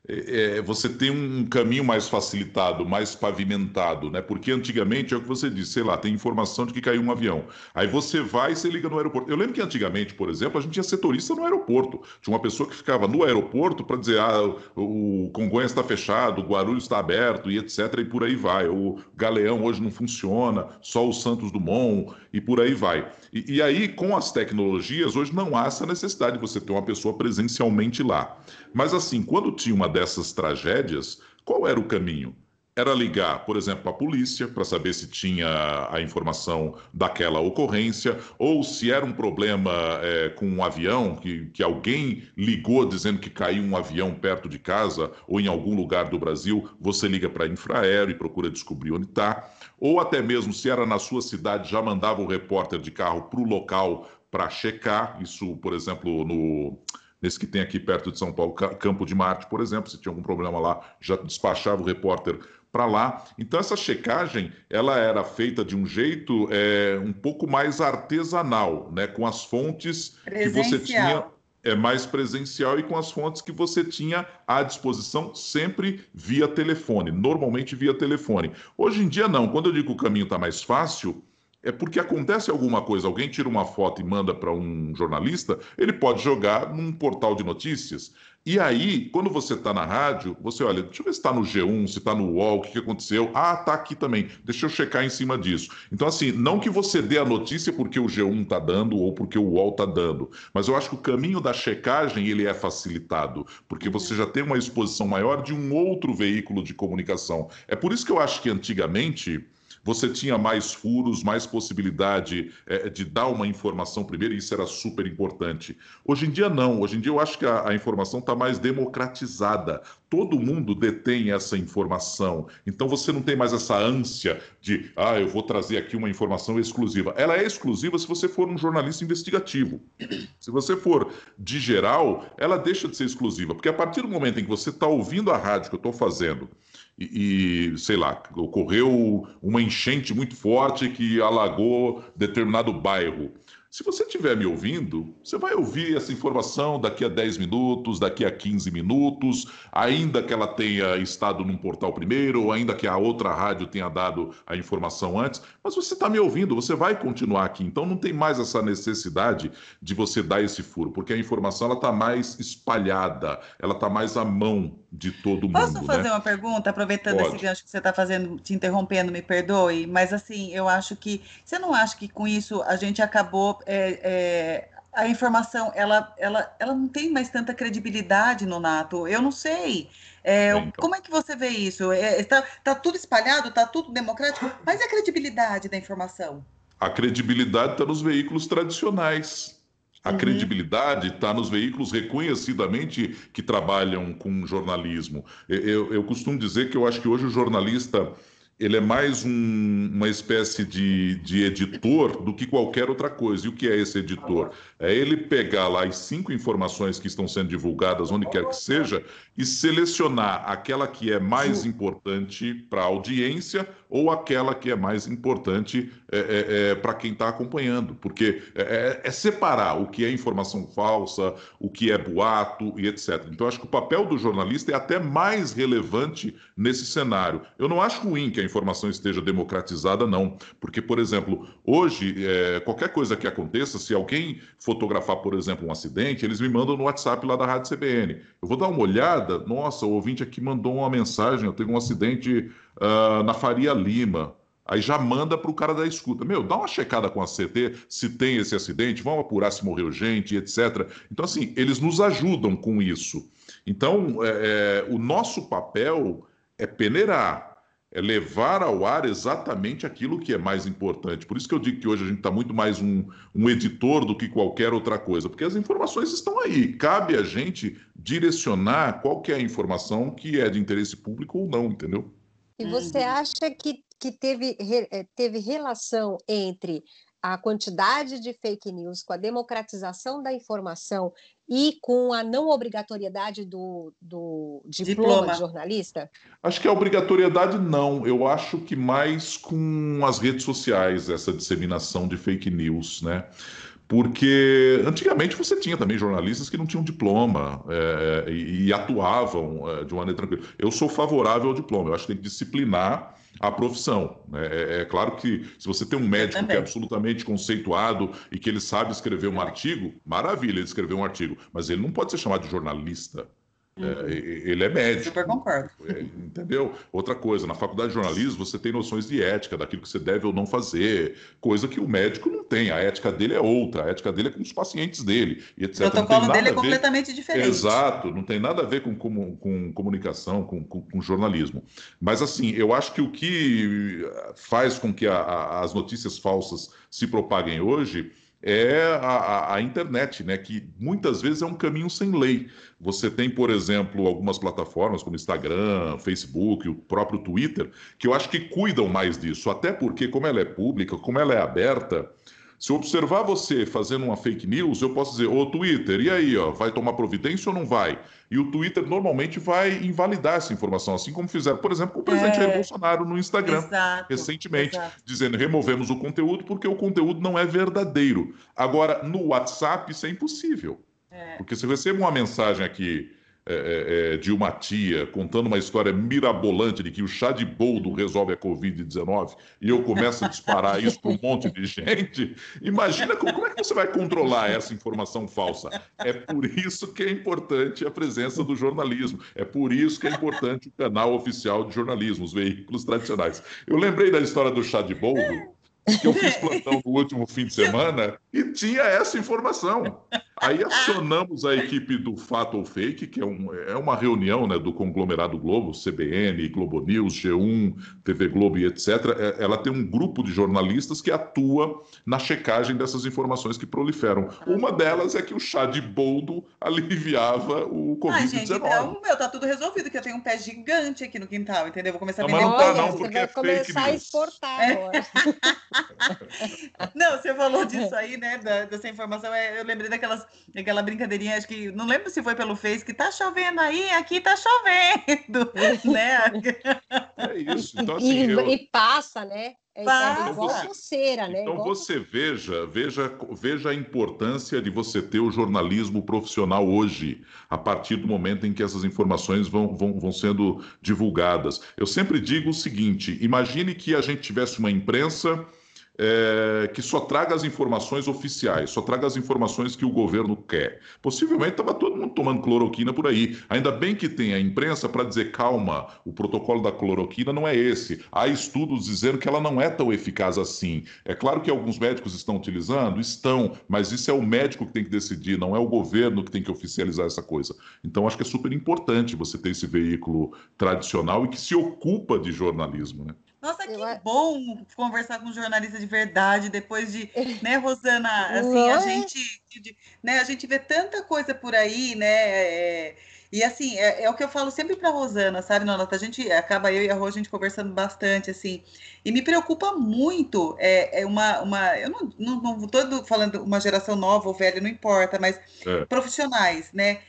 é, é, você tem um caminho mais facilitado, mais pavimentado, né? Porque antigamente é o que você disse, sei lá, tem informação de que caiu um avião. Aí você vai e você liga no aeroporto. Eu lembro que antigamente, por exemplo, a gente tinha setorista no aeroporto. Tinha uma pessoa que ficava no aeroporto para dizer, ah, o Congonhas está fechado, o Guarulhos está aberto e etc. E por aí vai. O Galeão hoje não funciona, só o Santos Dumont e por aí vai. E, e aí, com as tecnologias, hoje não há essa necessidade de você ter uma pessoa presencialmente lá. Mas assim, quando tinha uma dessas tragédias, qual era o caminho? Era ligar, por exemplo, a polícia para saber se tinha a informação daquela ocorrência, ou se era um problema é, com um avião, que, que alguém ligou dizendo que caiu um avião perto de casa ou em algum lugar do Brasil, você liga para a Infraero e procura descobrir onde está. Ou até mesmo se era na sua cidade, já mandava o repórter de carro para o local para checar. Isso, por exemplo, no nesse que tem aqui perto de São Paulo, Campo de Marte, por exemplo, se tinha algum problema lá, já despachava o repórter para lá. Então essa checagem ela era feita de um jeito é, um pouco mais artesanal, né, com as fontes que você tinha é mais presencial e com as fontes que você tinha à disposição sempre via telefone, normalmente via telefone. Hoje em dia não. Quando eu digo que o caminho está mais fácil, é porque acontece alguma coisa, alguém tira uma foto e manda para um jornalista, ele pode jogar num portal de notícias. E aí, quando você está na rádio, você olha, deixa eu ver se está no G1, se está no UOL, o que, que aconteceu. Ah, está aqui também. Deixa eu checar em cima disso. Então, assim, não que você dê a notícia porque o G1 está dando ou porque o UOL está dando, mas eu acho que o caminho da checagem ele é facilitado, porque você já tem uma exposição maior de um outro veículo de comunicação. É por isso que eu acho que antigamente você tinha mais furos, mais possibilidade é, de dar uma informação primeiro, e isso era super importante. Hoje em dia, não. Hoje em dia, eu acho que a, a informação está mais democratizada. todo mundo detém essa informação. Então você não tem mais essa ânsia de, ah, eu vou trazer aqui uma informação exclusiva. Ela é exclusiva se você for um jornalista investigativo. Se você for de geral, ela deixa de ser exclusiva, porque a partir do momento em que você está ouvindo a rádio que eu estou fazendo, e, e, sei lá, ocorreu uma enchente muito forte que alagou determinado bairro. Se você estiver me ouvindo, você vai ouvir essa informação daqui a 10 minutos, daqui a 15 minutos, ainda que ela tenha estado num portal primeiro, ou ainda que a outra rádio tenha dado a informação antes, mas você está me ouvindo, você vai continuar aqui. Então não tem mais essa necessidade de você dar esse furo, porque a informação está mais espalhada, ela está mais à mão de todo mundo. Posso fazer né? uma pergunta, aproveitando Pode. esse gancho que você está fazendo, te interrompendo, me perdoe, mas assim, eu acho que. Você não acha que com isso a gente acabou. É, é, a informação ela, ela, ela não tem mais tanta credibilidade no NATO. Eu não sei. É, então. Como é que você vê isso? Está é, tá, tá tudo espalhado, está tudo democrático, mas a credibilidade da informação? A credibilidade está nos veículos tradicionais. A uhum. credibilidade está nos veículos reconhecidamente que trabalham com jornalismo. Eu, eu, costumo dizer que eu acho que hoje o jornalista ele é mais um, uma espécie de, de, editor do que qualquer outra coisa. E o que é esse editor? É ele pegar lá as cinco informações que estão sendo divulgadas, onde quer que seja, e selecionar aquela que é mais importante para a audiência ou aquela que é mais importante é, é, é, para quem está acompanhando. Porque é, é, é, separar o que é informação falsa, o que é boato e etc. Então, acho que o papel do jornalista é até mais relevante nesse cenário. Eu não acho ruim que a informação esteja democratizada, não. Porque, por exemplo, hoje, é, qualquer coisa que aconteça, se alguém fotografar, por exemplo, um acidente, eles me mandam no WhatsApp lá da Rádio CBN. Eu vou dar uma olhada, nossa, o ouvinte aqui mandou uma mensagem, eu tenho um acidente uh, na Faria Lima. Aí já manda para o cara da escuta. Meu, dá uma checada com a CT se tem esse acidente, vamos apurar se morreu gente, etc. Então, assim, eles nos ajudam com isso. Então, é, é, o nosso papel é peneirar, é levar ao ar exatamente aquilo que é mais importante. Por isso que eu digo que hoje a gente está muito mais um, um, editor do que qualquer outra coisa, porque as informações estão aí. Cabe a gente direcionar qual que é a informação que é de interesse público ou não, entendeu? E você uhum. acha que, que teve, eh, teve relação entre a quantidade de fake news com a democratização da informação e com a não obrigatoriedade do, do diploma, diploma, de jornalista? Acho que a obrigatoriedade não. Eu acho que mais com as redes sociais, essa disseminação de fake news, né? Porque antigamente você tinha também jornalistas que não tinham diploma é, e, e, atuavam é, de maneira tranquila. Eu sou favorável ao diploma, eu acho que tem que disciplinar a profissão. Né? É, é, claro que se você tem um médico que é absolutamente conceituado e que ele sabe escrever um artigo, maravilha ele escrever um artigo, mas ele não pode ser chamado de jornalista. É, uhum. ele é médico. Super concordo. É, entendeu? Outra coisa, na faculdade de jornalismo você tem noções de ética, daquilo que você deve ou não fazer, coisa que o médico não tem. A ética dele é outra, a ética dele é com os pacientes dele, e etc. O protocolo dele é completamente diferente. Exato, não tem nada a ver com, com, com comunicação, com, com, com, jornalismo. Mas, assim, eu acho que o que faz com que a, a, as notícias falsas se propaguem hoje é a, a, internet, né? Que muitas vezes é um caminho sem lei. Você tem, por exemplo, algumas plataformas como Instagram, Facebook, o próprio Twitter, que eu acho que cuidam mais disso, até porque, como ela é pública, como ela é aberta, se eu observar você fazendo uma fake news, eu posso dizer, ô Twitter, e aí, ó, vai tomar providência ou não vai? E o Twitter normalmente vai invalidar essa informação, assim como fizeram, por exemplo, com o presidente é... Jair Bolsonaro no Instagram, exato, recentemente, exato. dizendo removemos o conteúdo porque o conteúdo não é verdadeiro. Agora, no WhatsApp, isso é impossível. É. Porque se recebo uma mensagem aqui é, é, é, de uma tia contando uma história mirabolante de que o chá de boldo resolve a Covid-19 e eu começo a disparar isso para um monte de gente, imagina como, como, é que você vai controlar essa informação falsa. É por isso que é importante a presença do jornalismo, é por isso que é importante o canal oficial de jornalismo, os veículos tradicionais. Eu lembrei da história do chá de boldo que eu fiz plantão no último fim de semana e tinha essa informação. Aí acionamos a equipe do Fato ou Fake, que é, um, é uma reunião né, do conglomerado Globo, CBN, Globo News, G1, TV Globo e etc. É, ela tem um grupo de jornalistas que atua na checagem dessas informações que proliferam. Uma delas é que o chá de boldo aliviava o Covid-19. Ah, gente, então, meu, tá tudo resolvido, que eu tenho um pé gigante aqui no quintal, entendeu? Vou começar a vender. Não, mas não tá não, porque é fake news. a exportar é. agora. não, você falou disso aí, né, da, dessa informação, é, eu lembrei daquelas aquela brincadeirinha, acho que não lembro se foi pelo Face, que tá chovendo aí, aqui tá chovendo, né? É isso. Então, assim, e, eu... e passa, né? É, é igual você, né? Então você veja, veja, veja a importância de você ter o jornalismo profissional hoje, a partir do momento em que essas informações vão, vão, vão sendo divulgadas. Eu sempre digo o seguinte: imagine que a gente tivesse uma imprensa é, que só traga as informações oficiais, só traga as informações que o governo quer. Possivelmente estava todo mundo tomando cloroquina por aí. Ainda bem que tem a imprensa para dizer, calma, o protocolo da cloroquina não é esse. Há estudos dizendo que ela não é tão eficaz assim. É claro que alguns médicos estão utilizando? Estão, mas isso é o médico que tem que decidir, não é o governo que tem que oficializar essa coisa. Então, acho que é super importante você ter esse veículo tradicional e que se ocupa de jornalismo, né? Nossa, que eu... bom conversar com um jornalista de verdade depois de, né, Rosana? Assim, a gente, de, né, a gente vê tanta coisa por aí, né? É, e assim, é, é, o que eu falo sempre para Rosana, sabe, Nonata? A gente acaba eu e a Rô, a gente conversando bastante, assim. E me preocupa muito. É, é uma, uma. Eu não, não, não tô falando uma geração nova ou velha, não importa, mas é. profissionais, né?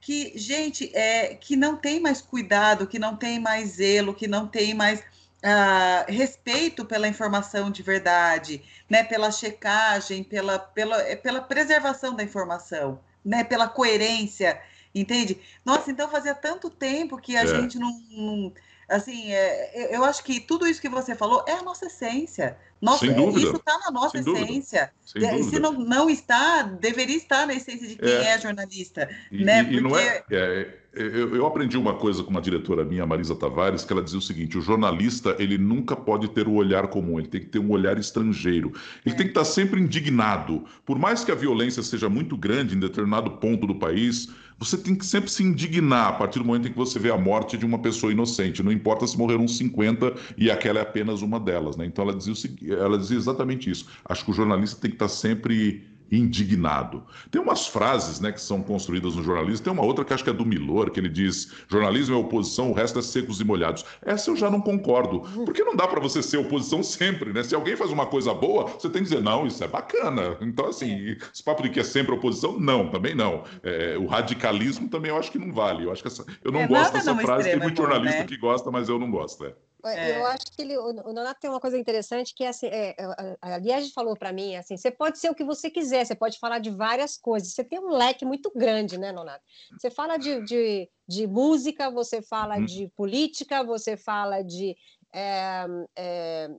Que, gente, é, que não tem mais cuidado, que não tem mais zelo, que não tem mais uh, respeito pela informação de verdade, né, pela checagem, pela, pela, é, pela preservação da informação, né, pela coerência, entende? Nossa, então fazia tanto tempo que a é. gente não, não assim, é, eu acho que tudo isso que você falou é a nossa essência. Nossa, Sem dúvida. Isso está na nossa Sem essência. E, se não, não está, deveria estar na essência de quem é, é jornalista. E, né? e, Porque... não é, é eu, eu, aprendi uma coisa com uma diretora minha, Marisa Tavares, que ela dizia o seguinte: o jornalista ele nunca pode ter o olhar comum, ele tem que ter um olhar estrangeiro. Ele é. tem que estar sempre indignado. Por mais que a violência seja muito grande em determinado ponto do país, você tem que sempre se indignar a partir do momento em que você vê a morte de uma pessoa inocente. Não importa se morreram 50 e aquela é apenas uma delas. Né? Então ela dizia, ela dizia exatamente isso. Acho que o jornalista tem que estar sempre indignado. Tem umas frases né, que são construídas no jornalismo, tem uma outra que acho que é do Milor, que ele diz: jornalismo é oposição, o resto é secos e molhados. Essa eu já não concordo, porque não dá para você ser oposição sempre, né? Se alguém faz uma coisa boa, você tem que dizer, não, isso é bacana. Então, assim, esse papo de que é sempre oposição, não, também não. É, o radicalismo também eu acho que não vale. Eu acho que essa, eu não é, gosto dessa frase, tem muito é jornalista né? que gosta, mas eu não gosto. É. É. Eu acho que ele, o, Nonato tem uma coisa interessante que é assim, é, a, a Liege falou para mim assim, você pode ser o que você quiser, você pode falar de várias coisas, você tem um leque muito grande, né, Nonato? Você fala de, de, de música, você fala hum. de política, você fala de é, é,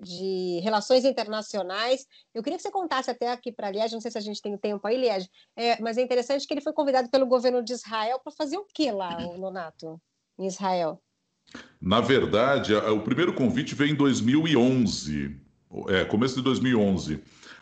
de relações internacionais. Eu queria que você contasse até aqui para a Liege, não sei se a gente tem tempo aí, Liege, é, mas é interessante que ele foi convidado pelo governo de Israel para fazer o quê lá, o Nonato, em Israel? Na verdade, o primeiro convite veio em 2011, é, começo de 2011.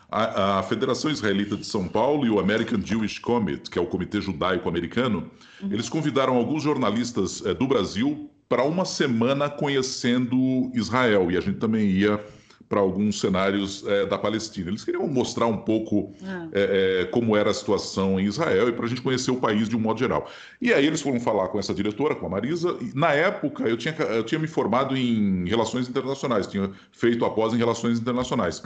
A, a, Federação Israelita de São Paulo e o American Jewish Committee, que é o Comitê Judaico Americano, uhum. eles convidaram alguns jornalistas é, do Brasil para uma semana conhecendo Israel. E a gente também ia para alguns cenários é, da Palestina. Eles queriam mostrar um pouco ah. é, é, como era a situação em Israel e para a gente conhecer o país de um modo geral. E aí eles foram falar com essa diretora, com a Marisa. E, na época, eu tinha, eu tinha me formado em relações internacionais, tinha feito após em relações internacionais.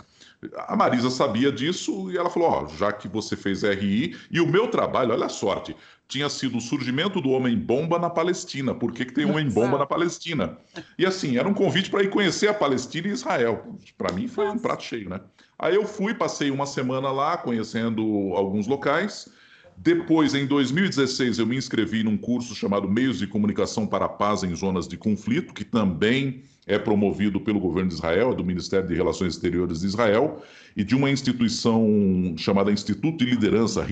A Marisa sabia disso e ela falou: Ó, já que você fez RI, e o meu trabalho, olha a sorte, tinha sido o surgimento do homem-bomba na Palestina. Por que, que tem homem-bomba na Palestina? E assim, era um convite para ir conhecer a Palestina e Israel. Para mim foi um prato cheio, né? Aí eu fui, passei uma semana lá conhecendo alguns locais. Depois, em 2016, eu me inscrevi num curso chamado Meios de Comunicação para a Paz em Zonas de Conflito, que também é promovido pelo governo de Israel, é do Ministério de Relações Exteriores de Israel, e de uma instituição chamada Instituto de Liderança,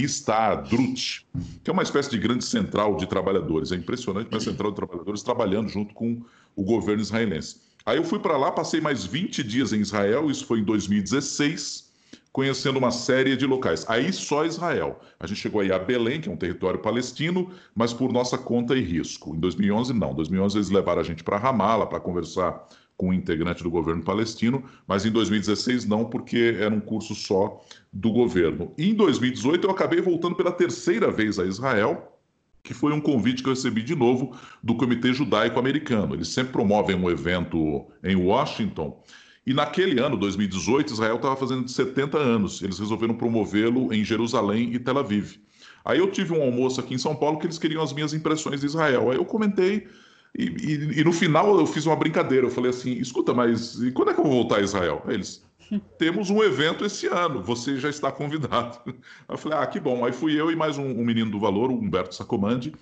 Drut, que é uma espécie de grande central de trabalhadores. É impressionante uma central de trabalhadores trabalhando junto com o governo israelense. Aí eu fui para lá, passei mais 20 dias em Israel, isso foi em 2016, conhecendo uma série de locais. Aí só Israel. A gente chegou aí a Belém, que é um território palestino, mas por nossa conta e risco. Em 2011, não. Em 2011 eles levaram a gente para Ramala para conversar com um integrante do governo palestino, mas em 2016 não, porque era um curso só do governo. E em 2018 eu acabei voltando pela terceira vez a Israel, que foi um convite que eu recebi de novo do Comitê Judaico Americano. Eles sempre promovem um evento em Washington. E naquele ano, 2018, Israel estava fazendo 70 anos. Eles resolveram promovê-lo em Jerusalém e Tel Aviv. Aí eu tive um almoço aqui em São Paulo que eles queriam as minhas impressões de Israel. Aí eu comentei e, e, e, no final eu fiz uma brincadeira. Eu falei assim: escuta, mas e quando é que eu vou voltar a Israel? Aí eles. Temos um evento esse ano, você já está convidado. Eu falei, ah, que bom. Aí fui eu e mais um, um menino do valor, o Humberto Sacomandi,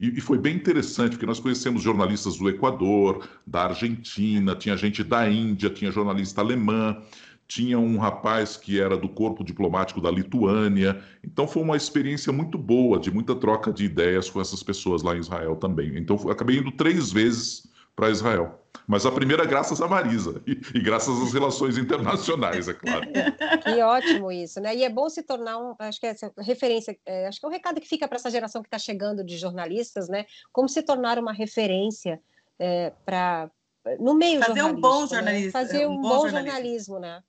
e, e, foi bem interessante, porque nós conhecemos jornalistas do Equador, da Argentina, tinha gente da Índia, tinha jornalista alemã, tinha um rapaz que era do corpo diplomático da Lituânia. Então foi uma experiência muito boa, de muita troca de ideias com essas pessoas lá em Israel também. Então acabei indo três vezes para Israel. Mas a primeira graças a Marisa e, e, graças às relações internacionais, é claro. Que ótimo isso, né? E é bom se tornar um, acho que é essa referência, é, acho que é um recado que fica para essa geração que está chegando de jornalistas, né? Como se tornar uma referência é, para no meio fazer um bom jornalismo, né? fazer um, um bom, bom jornalismo, jornalismo né?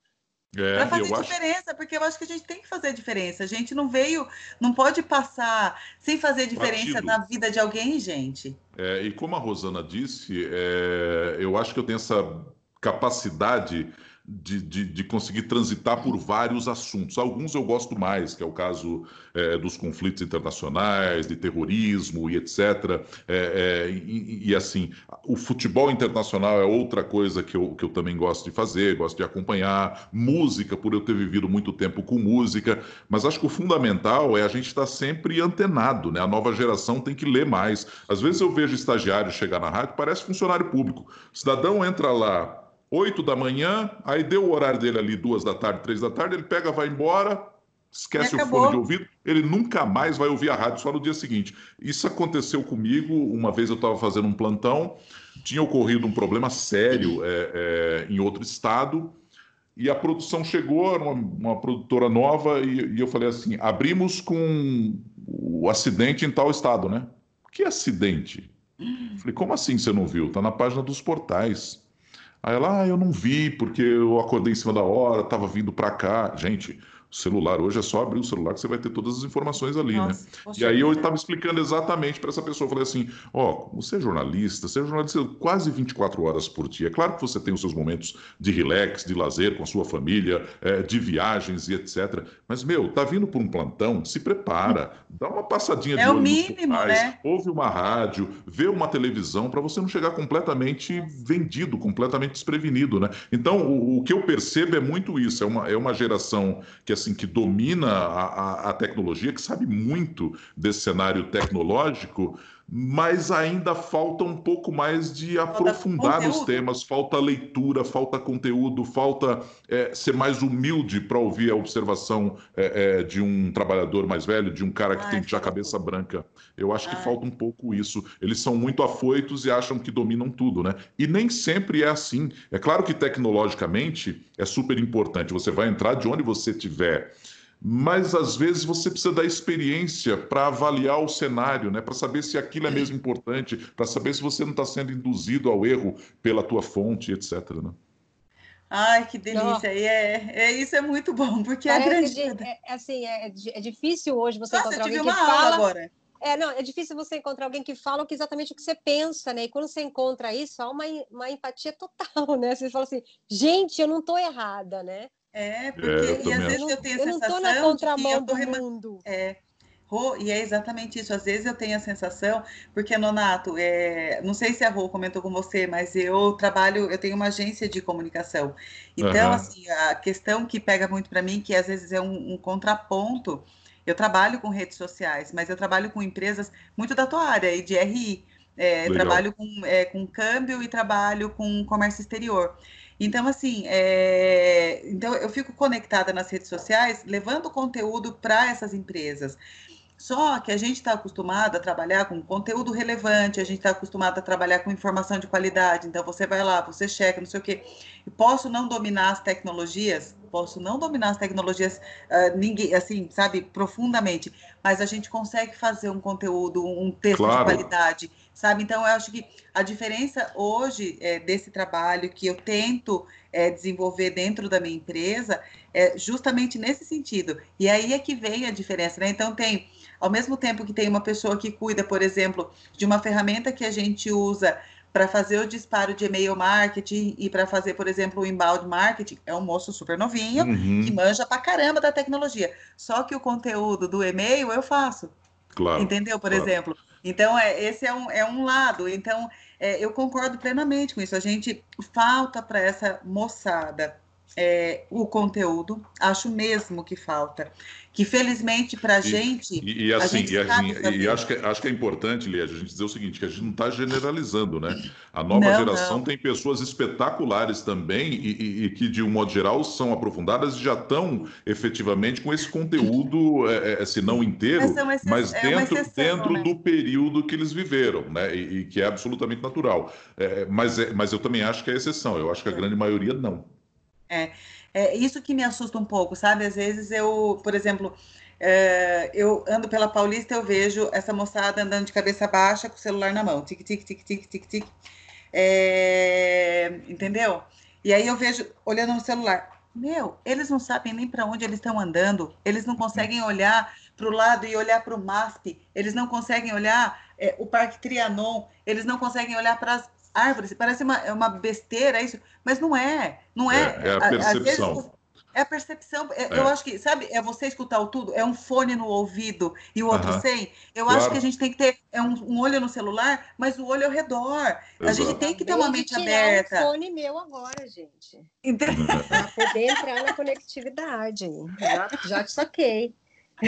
É, para fazer diferença, acho... porque eu acho que a gente tem que fazer diferença. A gente não veio, não pode passar sem fazer diferença Batido. na vida de alguém, gente. É, e como a Rosana disse, é, eu acho que eu tenho essa capacidade de, de, de, conseguir transitar por vários assuntos. Alguns eu gosto mais, que é o caso é, dos conflitos internacionais, de terrorismo e etc. É, é, e, e, assim, o futebol internacional é outra coisa que eu, que eu também gosto de fazer, gosto de acompanhar. Música, por eu ter vivido muito tempo com música. Mas acho que o fundamental é a gente estar sempre antenado, né? A nova geração tem que ler mais. Às vezes eu vejo estagiário chegar na rádio, parece funcionário público. O cidadão entra lá 8 da manhã, aí deu o horário dele ali, duas da tarde, três da tarde, ele pega, vai embora, esquece o fone de ouvido, ele nunca mais vai ouvir a rádio, só no dia seguinte. Isso aconteceu comigo, uma vez eu estava fazendo um plantão, tinha ocorrido um problema sério é, é, em outro estado, e a produção chegou, uma, uma produtora nova, e, e, eu falei assim: abrimos com o acidente em tal estado, né? Que acidente? Falei, como assim você não viu? Tá na página dos portais. Aí ela, ah, eu não vi porque eu acordei em cima da hora, estava vindo para cá. Gente, celular hoje é só abrir o celular que você vai ter todas as informações ali, né? Nossa, né? E aí eu estava explicando exatamente para essa pessoa, eu falei assim, ó, oh, você é jornalista, você é jornalista quase 24 horas por dia. É claro que você tem os seus momentos de relax, de lazer com a sua família, é, de viagens e etc. Mas, meu, tá vindo por um plantão, se prepara, dá uma passadinha é de olho o mínimo, pais, né? ouve uma rádio, vê uma televisão, para você não chegar completamente vendido, completamente desprevenido, né? Então, o, o, que eu percebo é muito isso, é uma, é uma geração que, assim, que domina a, a, a tecnologia, que sabe muito desse cenário tecnológico, mas ainda falta um pouco mais de aprofundar os temas, falta leitura, falta conteúdo, falta é, ser mais humilde para ouvir a observação é, é, de um trabalhador mais velho, de um cara que Ai, tem já cabeça branca. Eu acho Ai. que falta um pouco isso. Eles são muito afoitos e acham que dominam tudo, né? E nem sempre é assim. É claro que tecnologicamente é super importante. Você vai entrar de onde você estiver mas às vezes você precisa da experiência para avaliar o cenário, né? para saber se aquilo é mesmo importante, para saber se você não está sendo induzido ao erro pela tua fonte, etc. Né? Ai, que delícia! E é, é, isso é muito bom, porque é Parece é grande. é, assim, é, é, difícil hoje você Nossa, encontrar alguém que fala. Agora. É, não, é difícil você encontrar alguém que fala que exatamente o que você pensa, né? E quando você encontra isso, há uma, uma empatia total, né? Você fala assim, gente, eu não estou errada, né? É, porque é, e às vezes eu tenho a eu sensação não tô na contramão de que eu tô do mundo. É, Rô, e é exatamente isso. Às vezes eu tenho a sensação, porque Nonato, é, não sei se a Rô comentou com você, mas eu trabalho, eu tenho uma agência de comunicação. Então, uhum. assim, a questão que pega muito para mim, que às vezes é um, um, contraponto. Eu trabalho com redes sociais, mas eu trabalho com empresas muito da tua área, e de RI. É, trabalho com, é, com câmbio e trabalho com comércio exterior. Então, assim, é... então eu fico conectada nas redes sociais, levando conteúdo para essas empresas. Só que a gente está acostumado a trabalhar com conteúdo relevante, a gente está acostumado a trabalhar com informação de qualidade. Então, você vai lá, você checa, não sei o quê. Posso não dominar as tecnologias, posso não dominar as tecnologias, uh, ninguém, assim, sabe, profundamente, mas a gente consegue fazer um conteúdo, um texto claro. de qualidade, sabe? Então, eu acho que a diferença hoje é, desse trabalho que eu tento é, desenvolver dentro da minha empresa é justamente nesse sentido. E aí é que vem a diferença, né? Então, tem, ao mesmo tempo que tem uma pessoa que cuida, por exemplo, de uma ferramenta que a gente usa para fazer o disparo de e-mail marketing e para fazer, por exemplo, o inbound marketing, é um moço super novinho uhum. que manja pra caramba da tecnologia. Só que o conteúdo do e-mail eu faço. Claro. Entendeu? Por claro. exemplo. Então, é, esse é um, é um lado. Então, é, eu concordo plenamente com isso. A gente falta para essa moçada é, o conteúdo, acho mesmo que falta que felizmente para a gente. E, e assim, gente e, assim e, acho, que, acho que é importante, Liege, a gente dizer o seguinte: que a gente não está generalizando, né? A nova não, geração não. tem pessoas espetaculares também e, e, que, de um modo geral, são aprofundadas e já estão efetivamente com esse conteúdo, é, é, se não inteiro, mas, mas é dentro, exceção, dentro né? do período que eles viveram, né? E, que é absolutamente natural. É, mas, é, mas eu também acho que é exceção, eu acho que a grande maioria não. É. É isso que me assusta um pouco, sabe? Às vezes eu, por exemplo, é, eu ando pela Paulista, eu vejo essa moçada andando de cabeça baixa com o celular na mão, tic, tic, tic, tic, tic, tic. É, entendeu? E aí eu vejo, olhando no celular, meu, eles não sabem nem para onde eles estão andando, eles não conseguem olhar para o lado e olhar para o MASP, eles não conseguem olhar é, o Parque Trianon, eles não conseguem olhar para as árvores. Parece uma, uma besteira isso, mas não é. Não é. É, é a percepção. Vezes, é a percepção. É, é. Eu acho que, sabe, é você escutar o tudo, é um fone no ouvido e o outro uh -huh. sem. Eu claro. acho que a gente tem que ter é um, um, olho no celular, mas o olho ao redor. Exato. A gente tem que ter uma mente aberta. um fone meu agora, gente. Para poder entrar na conectividade. Já, já te saquei.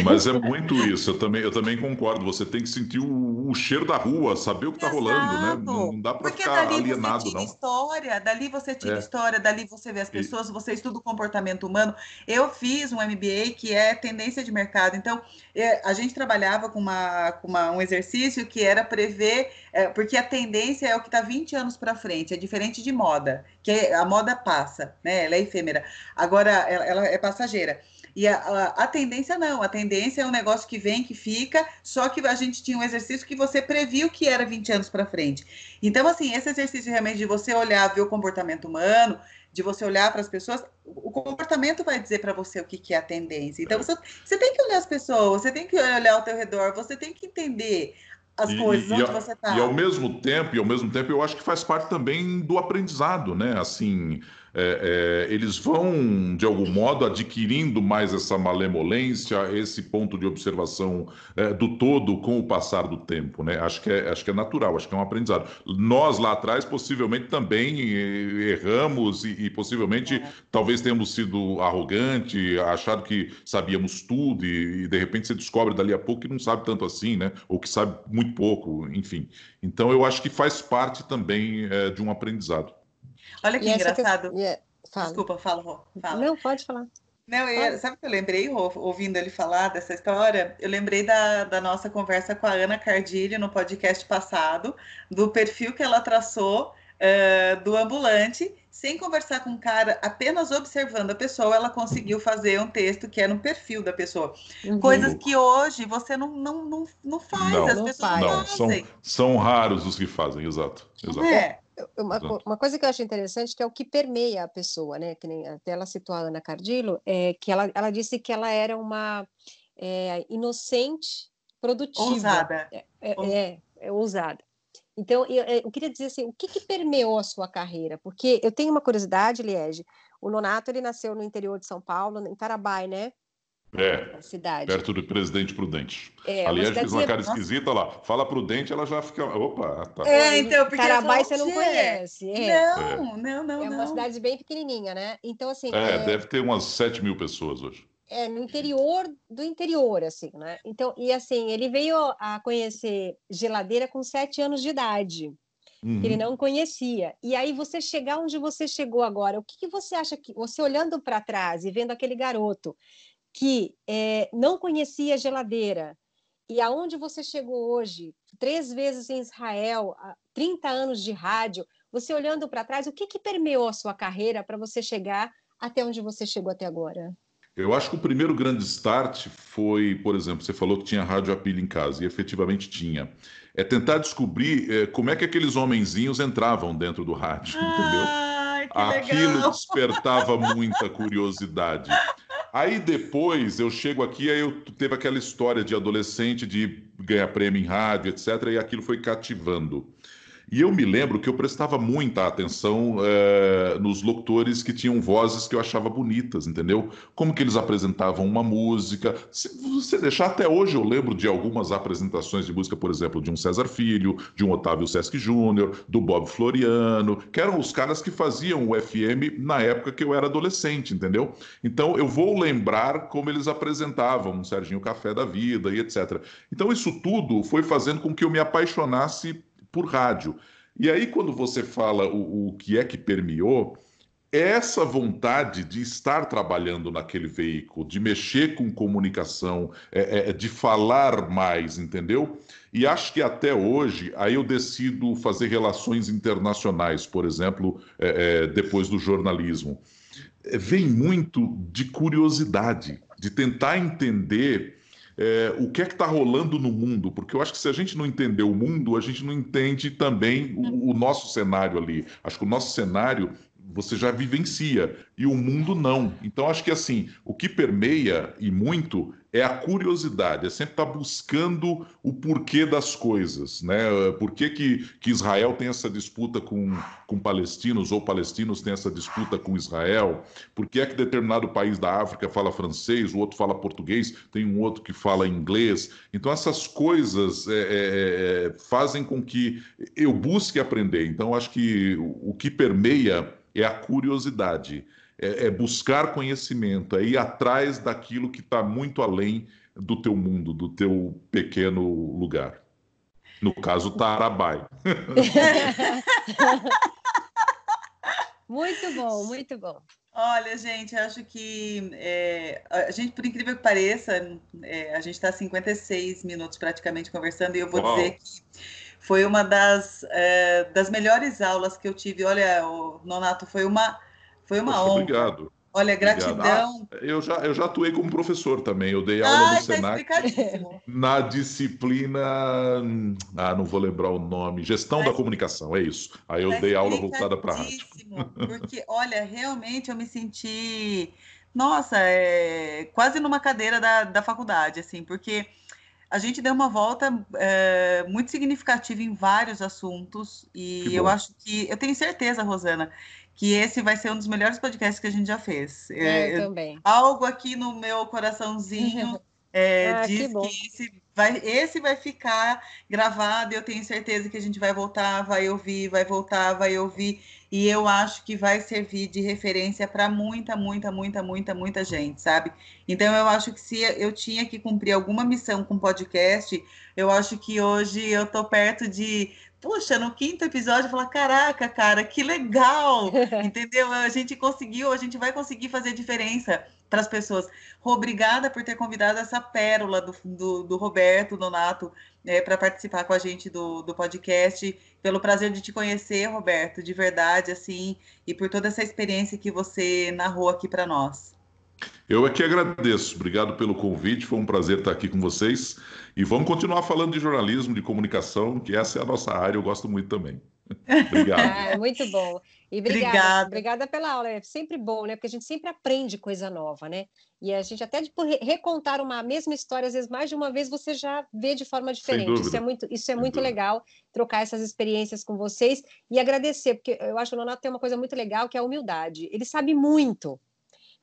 Mas é muito isso, eu também, eu também concordo. Você tem que sentir o, o cheiro da rua, saber o que está rolando, né? Não, não dá para ficar dali alienado, você tira não. história, dali você tira é. história, dali você vê as pessoas, e... você estuda o comportamento humano. Eu fiz um MBA que é tendência de mercado, então é, a gente trabalhava com, uma, com uma, um exercício que era prever, é, porque a tendência é o que está 20 anos para frente, é diferente de moda, que a moda passa, né? Ela é efêmera. Agora, ela, ela é passageira. E a, a, a, tendência não, a tendência é um negócio que vem, que fica, só que a gente tinha um exercício que você previu que era 20 anos para frente. Então, assim, esse exercício realmente de você olhar, ver o comportamento humano, de você olhar para as pessoas, o comportamento vai dizer para você o que, que é a tendência. Então, você, você tem que olhar as pessoas, você tem que olhar ao teu redor, você tem que entender as e, coisas, e, onde e, você está. E ao mesmo tempo, e ao mesmo tempo, eu acho que faz parte também do aprendizado, né? Assim, é, é, eles vão, de algum modo, adquirindo mais essa malemolência, esse ponto de observação é, do todo com o passar do tempo. Né? Acho, que é, acho que é natural, acho que é um aprendizado. Nós, lá atrás, possivelmente também erramos e, e possivelmente é. talvez tenhamos sido arrogante, achado que sabíamos tudo e, e, de repente você descobre dali a pouco que não sabe tanto assim, né? ou que sabe muito pouco, enfim. Então, eu acho que faz parte também é, de um aprendizado. Olha que engraçado. Que... Yeah. Fala. Desculpa, fala, fala. Não, pode falar. Não, eu, sabe o que eu lembrei, ouvindo ele falar dessa história? Eu lembrei da, da nossa conversa com a Ana Cardilho no podcast passado, do perfil que ela traçou uh, do ambulante, sem conversar com o cara, apenas observando a pessoa, ela conseguiu fazer um texto que é no perfil da pessoa. Uhum. Coisas que hoje você não, não, não, não faz, não, as pessoas não, não fazem. São, são raros os que fazem, exato. exato. É. Uma, uma, coisa que eu acho interessante que é o que permeia a pessoa, né? Que nem até ela citou a Ana Cardillo, é que ela, ela disse que ela era uma é, inocente produtiva. Ousada. É, é, é, é ousada. Então, eu, é, eu, queria dizer assim, o que, que permeou a sua carreira? Porque eu tenho uma curiosidade, Liege. O Nonato, ele nasceu no interior de São Paulo, em Tarabai, né? É, cidade. perto do Presidente Prudente. É, Aliás, fez uma cara esquisita lá. Fala Prudente, ela já fica. Opa, tá. É, então, porque. Carabai você não conhece. É. Não, não, não. É uma não. cidade bem pequenininha, né? Então, assim. É, é, deve ter umas 7 mil pessoas hoje. É, no interior do interior, assim, né? Então, e assim, ele veio a conhecer geladeira com 7 anos de idade. Uhum. Que ele não conhecia. E aí você chegar onde você chegou agora, o que, que você acha que você olhando para trás e vendo aquele garoto que é, não conhecia geladeira e aonde você chegou hoje, três vezes em Israel, 30 anos de rádio, você olhando para trás, o que, que permeou a sua carreira para você chegar até onde você chegou até agora? Eu acho que o primeiro grande start foi, por exemplo, você falou que tinha rádio a pilha em casa, e efetivamente tinha. É tentar descobrir é, como é que aqueles homenzinhos entravam dentro do rádio, entendeu? Aquilo despertava muita curiosidade. Aí depois eu chego aqui, aí eu teve aquela história de adolescente de ganhar prêmio em rádio, etc. E aquilo foi cativando. E eu me lembro que eu prestava muita atenção é, nos locutores que tinham vozes que eu achava bonitas, entendeu? Como que eles apresentavam uma música. Se você deixar até hoje, eu lembro de algumas apresentações de música, por exemplo, de um César Filho, de um Otávio Sesc Júnior, do Bob Floriano, que eram os caras que faziam o FM na época que eu era adolescente, entendeu? Então eu vou lembrar como eles apresentavam um Serginho Café da Vida e etc. Então isso tudo foi fazendo com que eu me apaixonasse por rádio. E aí, quando você fala o, o que é que permeou, essa vontade de estar trabalhando naquele veículo, de mexer com comunicação, é, é, é, de falar mais, entendeu? E acho que até hoje, aí eu decido fazer relações internacionais, por exemplo, é, é depois do jornalismo. É, vem muito de curiosidade, de tentar entender é, o que é que está rolando no mundo, porque eu acho que se a gente não entender o mundo, a gente não entende também o, o nosso cenário ali. Acho que o nosso cenário você já vivencia e o mundo não. Então acho que assim, o que permeia e muito é a curiosidade, é sempre estar tá buscando o porquê das coisas, né? Por que, que, que Israel tem essa disputa com, com palestinos ou palestinos têm essa disputa com Israel? Por que é que determinado país da África fala francês, o outro fala português, tem um outro que fala inglês? Então essas coisas é, é, é fazem com que eu busque aprender. Então acho que o que permeia é a curiosidade é, é buscar conhecimento, é ir atrás daquilo que está muito além do teu mundo, do teu pequeno lugar. No caso, Tarabai. muito bom, muito bom. Olha, gente, acho que é, a gente, por incrível que pareça, é, a gente está 56 minutos praticamente conversando e eu vou Uau. dizer que foi uma das, é, das melhores aulas que eu tive. Olha, o Nonato, foi uma foi uma Poxa, honra. Obrigado. Olha, gratidão. Ah, eu, já, eu já atuei como professor também. Eu dei aula ah, no tá Senac. Na disciplina. Ah, não vou lembrar o nome. Gestão tá da comunicação, é isso. Aí eu tá dei aula voltada para a rádio. Porque, olha, realmente eu me senti. Nossa, é, quase numa cadeira da, da faculdade, assim, porque a gente deu uma volta é, muito significativa em vários assuntos e eu acho que eu tenho certeza, Rosana, que esse vai ser um dos melhores podcasts que a gente já fez. É, eu também. Algo aqui no meu coraçãozinho é, ah, diz que, que, esse, vai, esse vai ficar gravado eu tenho certeza que a gente vai voltar, vai ouvir, vai voltar, vai ouvir. E eu acho que vai servir de referência para muita, muita, muita, muita, muita gente, sabe? Então eu acho que se eu tinha que cumprir alguma missão com podcast, eu acho que hoje eu tô perto de puxa, no quinto episódio, falar, caraca, cara, que legal, entendeu? A gente conseguiu, a gente vai conseguir fazer diferença para as pessoas. Obrigada por ter convidado essa pérola do, do, do Roberto Donato é, para participar com a gente do, do podcast. Pelo prazer de te conhecer, Roberto, de verdade, assim, e por toda essa experiência que você narrou aqui para nós. Eu aqui agradeço. Obrigado pelo convite. Foi um prazer estar aqui com vocês. E vamos continuar falando de jornalismo, de comunicação, que essa é a nossa área. Eu gosto muito também. Obrigado. Ah, muito bom. E obrigada, obrigada. obrigada pela aula. É sempre bom, né? Porque a gente sempre aprende coisa nova, né? E a gente até de recontar uma mesma história, às vezes mais de uma vez você já vê de forma diferente. Isso é muito, isso é muito legal trocar essas experiências com vocês e agradecer, porque eu acho que o Nonato tem uma coisa muito legal que é a humildade. Ele sabe muito,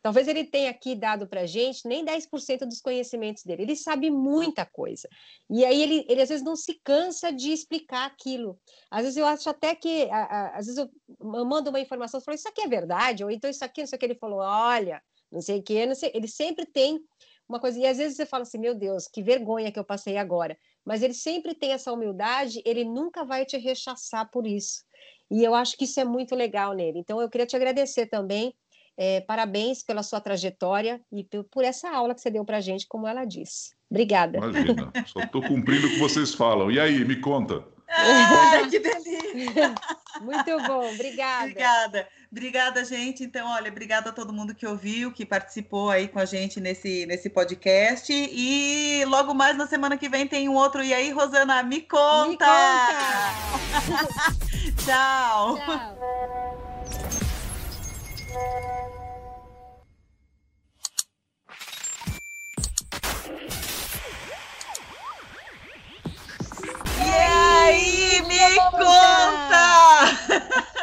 Talvez ele tenha aqui dado para a gente nem 10% dos conhecimentos dele. Ele sabe muita coisa. E aí ele, ele às vezes não se cansa de explicar aquilo. Às vezes eu acho até que, a, a, às vezes eu mando uma informação e falo, isso aqui é verdade? Ou então isso aqui, não sei o que. Ele falou, olha, não sei o que, não sei. Ele sempre tem uma coisa. E às vezes você fala assim, meu Deus, que vergonha que eu passei agora. Mas ele sempre tem essa humildade, ele nunca vai te rechaçar por isso. E eu acho que isso é muito legal nele. Então eu queria te agradecer também É, parabéns pela sua trajetória e por essa aula que você deu para a gente, como ela disse. Obrigada. Imagina, só estou cumprindo o que vocês falam. E aí, me conta. Ai, que delícia! Muito bom, obrigada. Obrigada. Obrigada, gente. Então, olha, obrigada a todo mundo que ouviu, que participou aí com a gente nesse, nesse podcast. E logo mais na semana que vem tem um outro. E aí, Rosana, me conta! Me conta. Tchau. Tchau. E aí, me conta!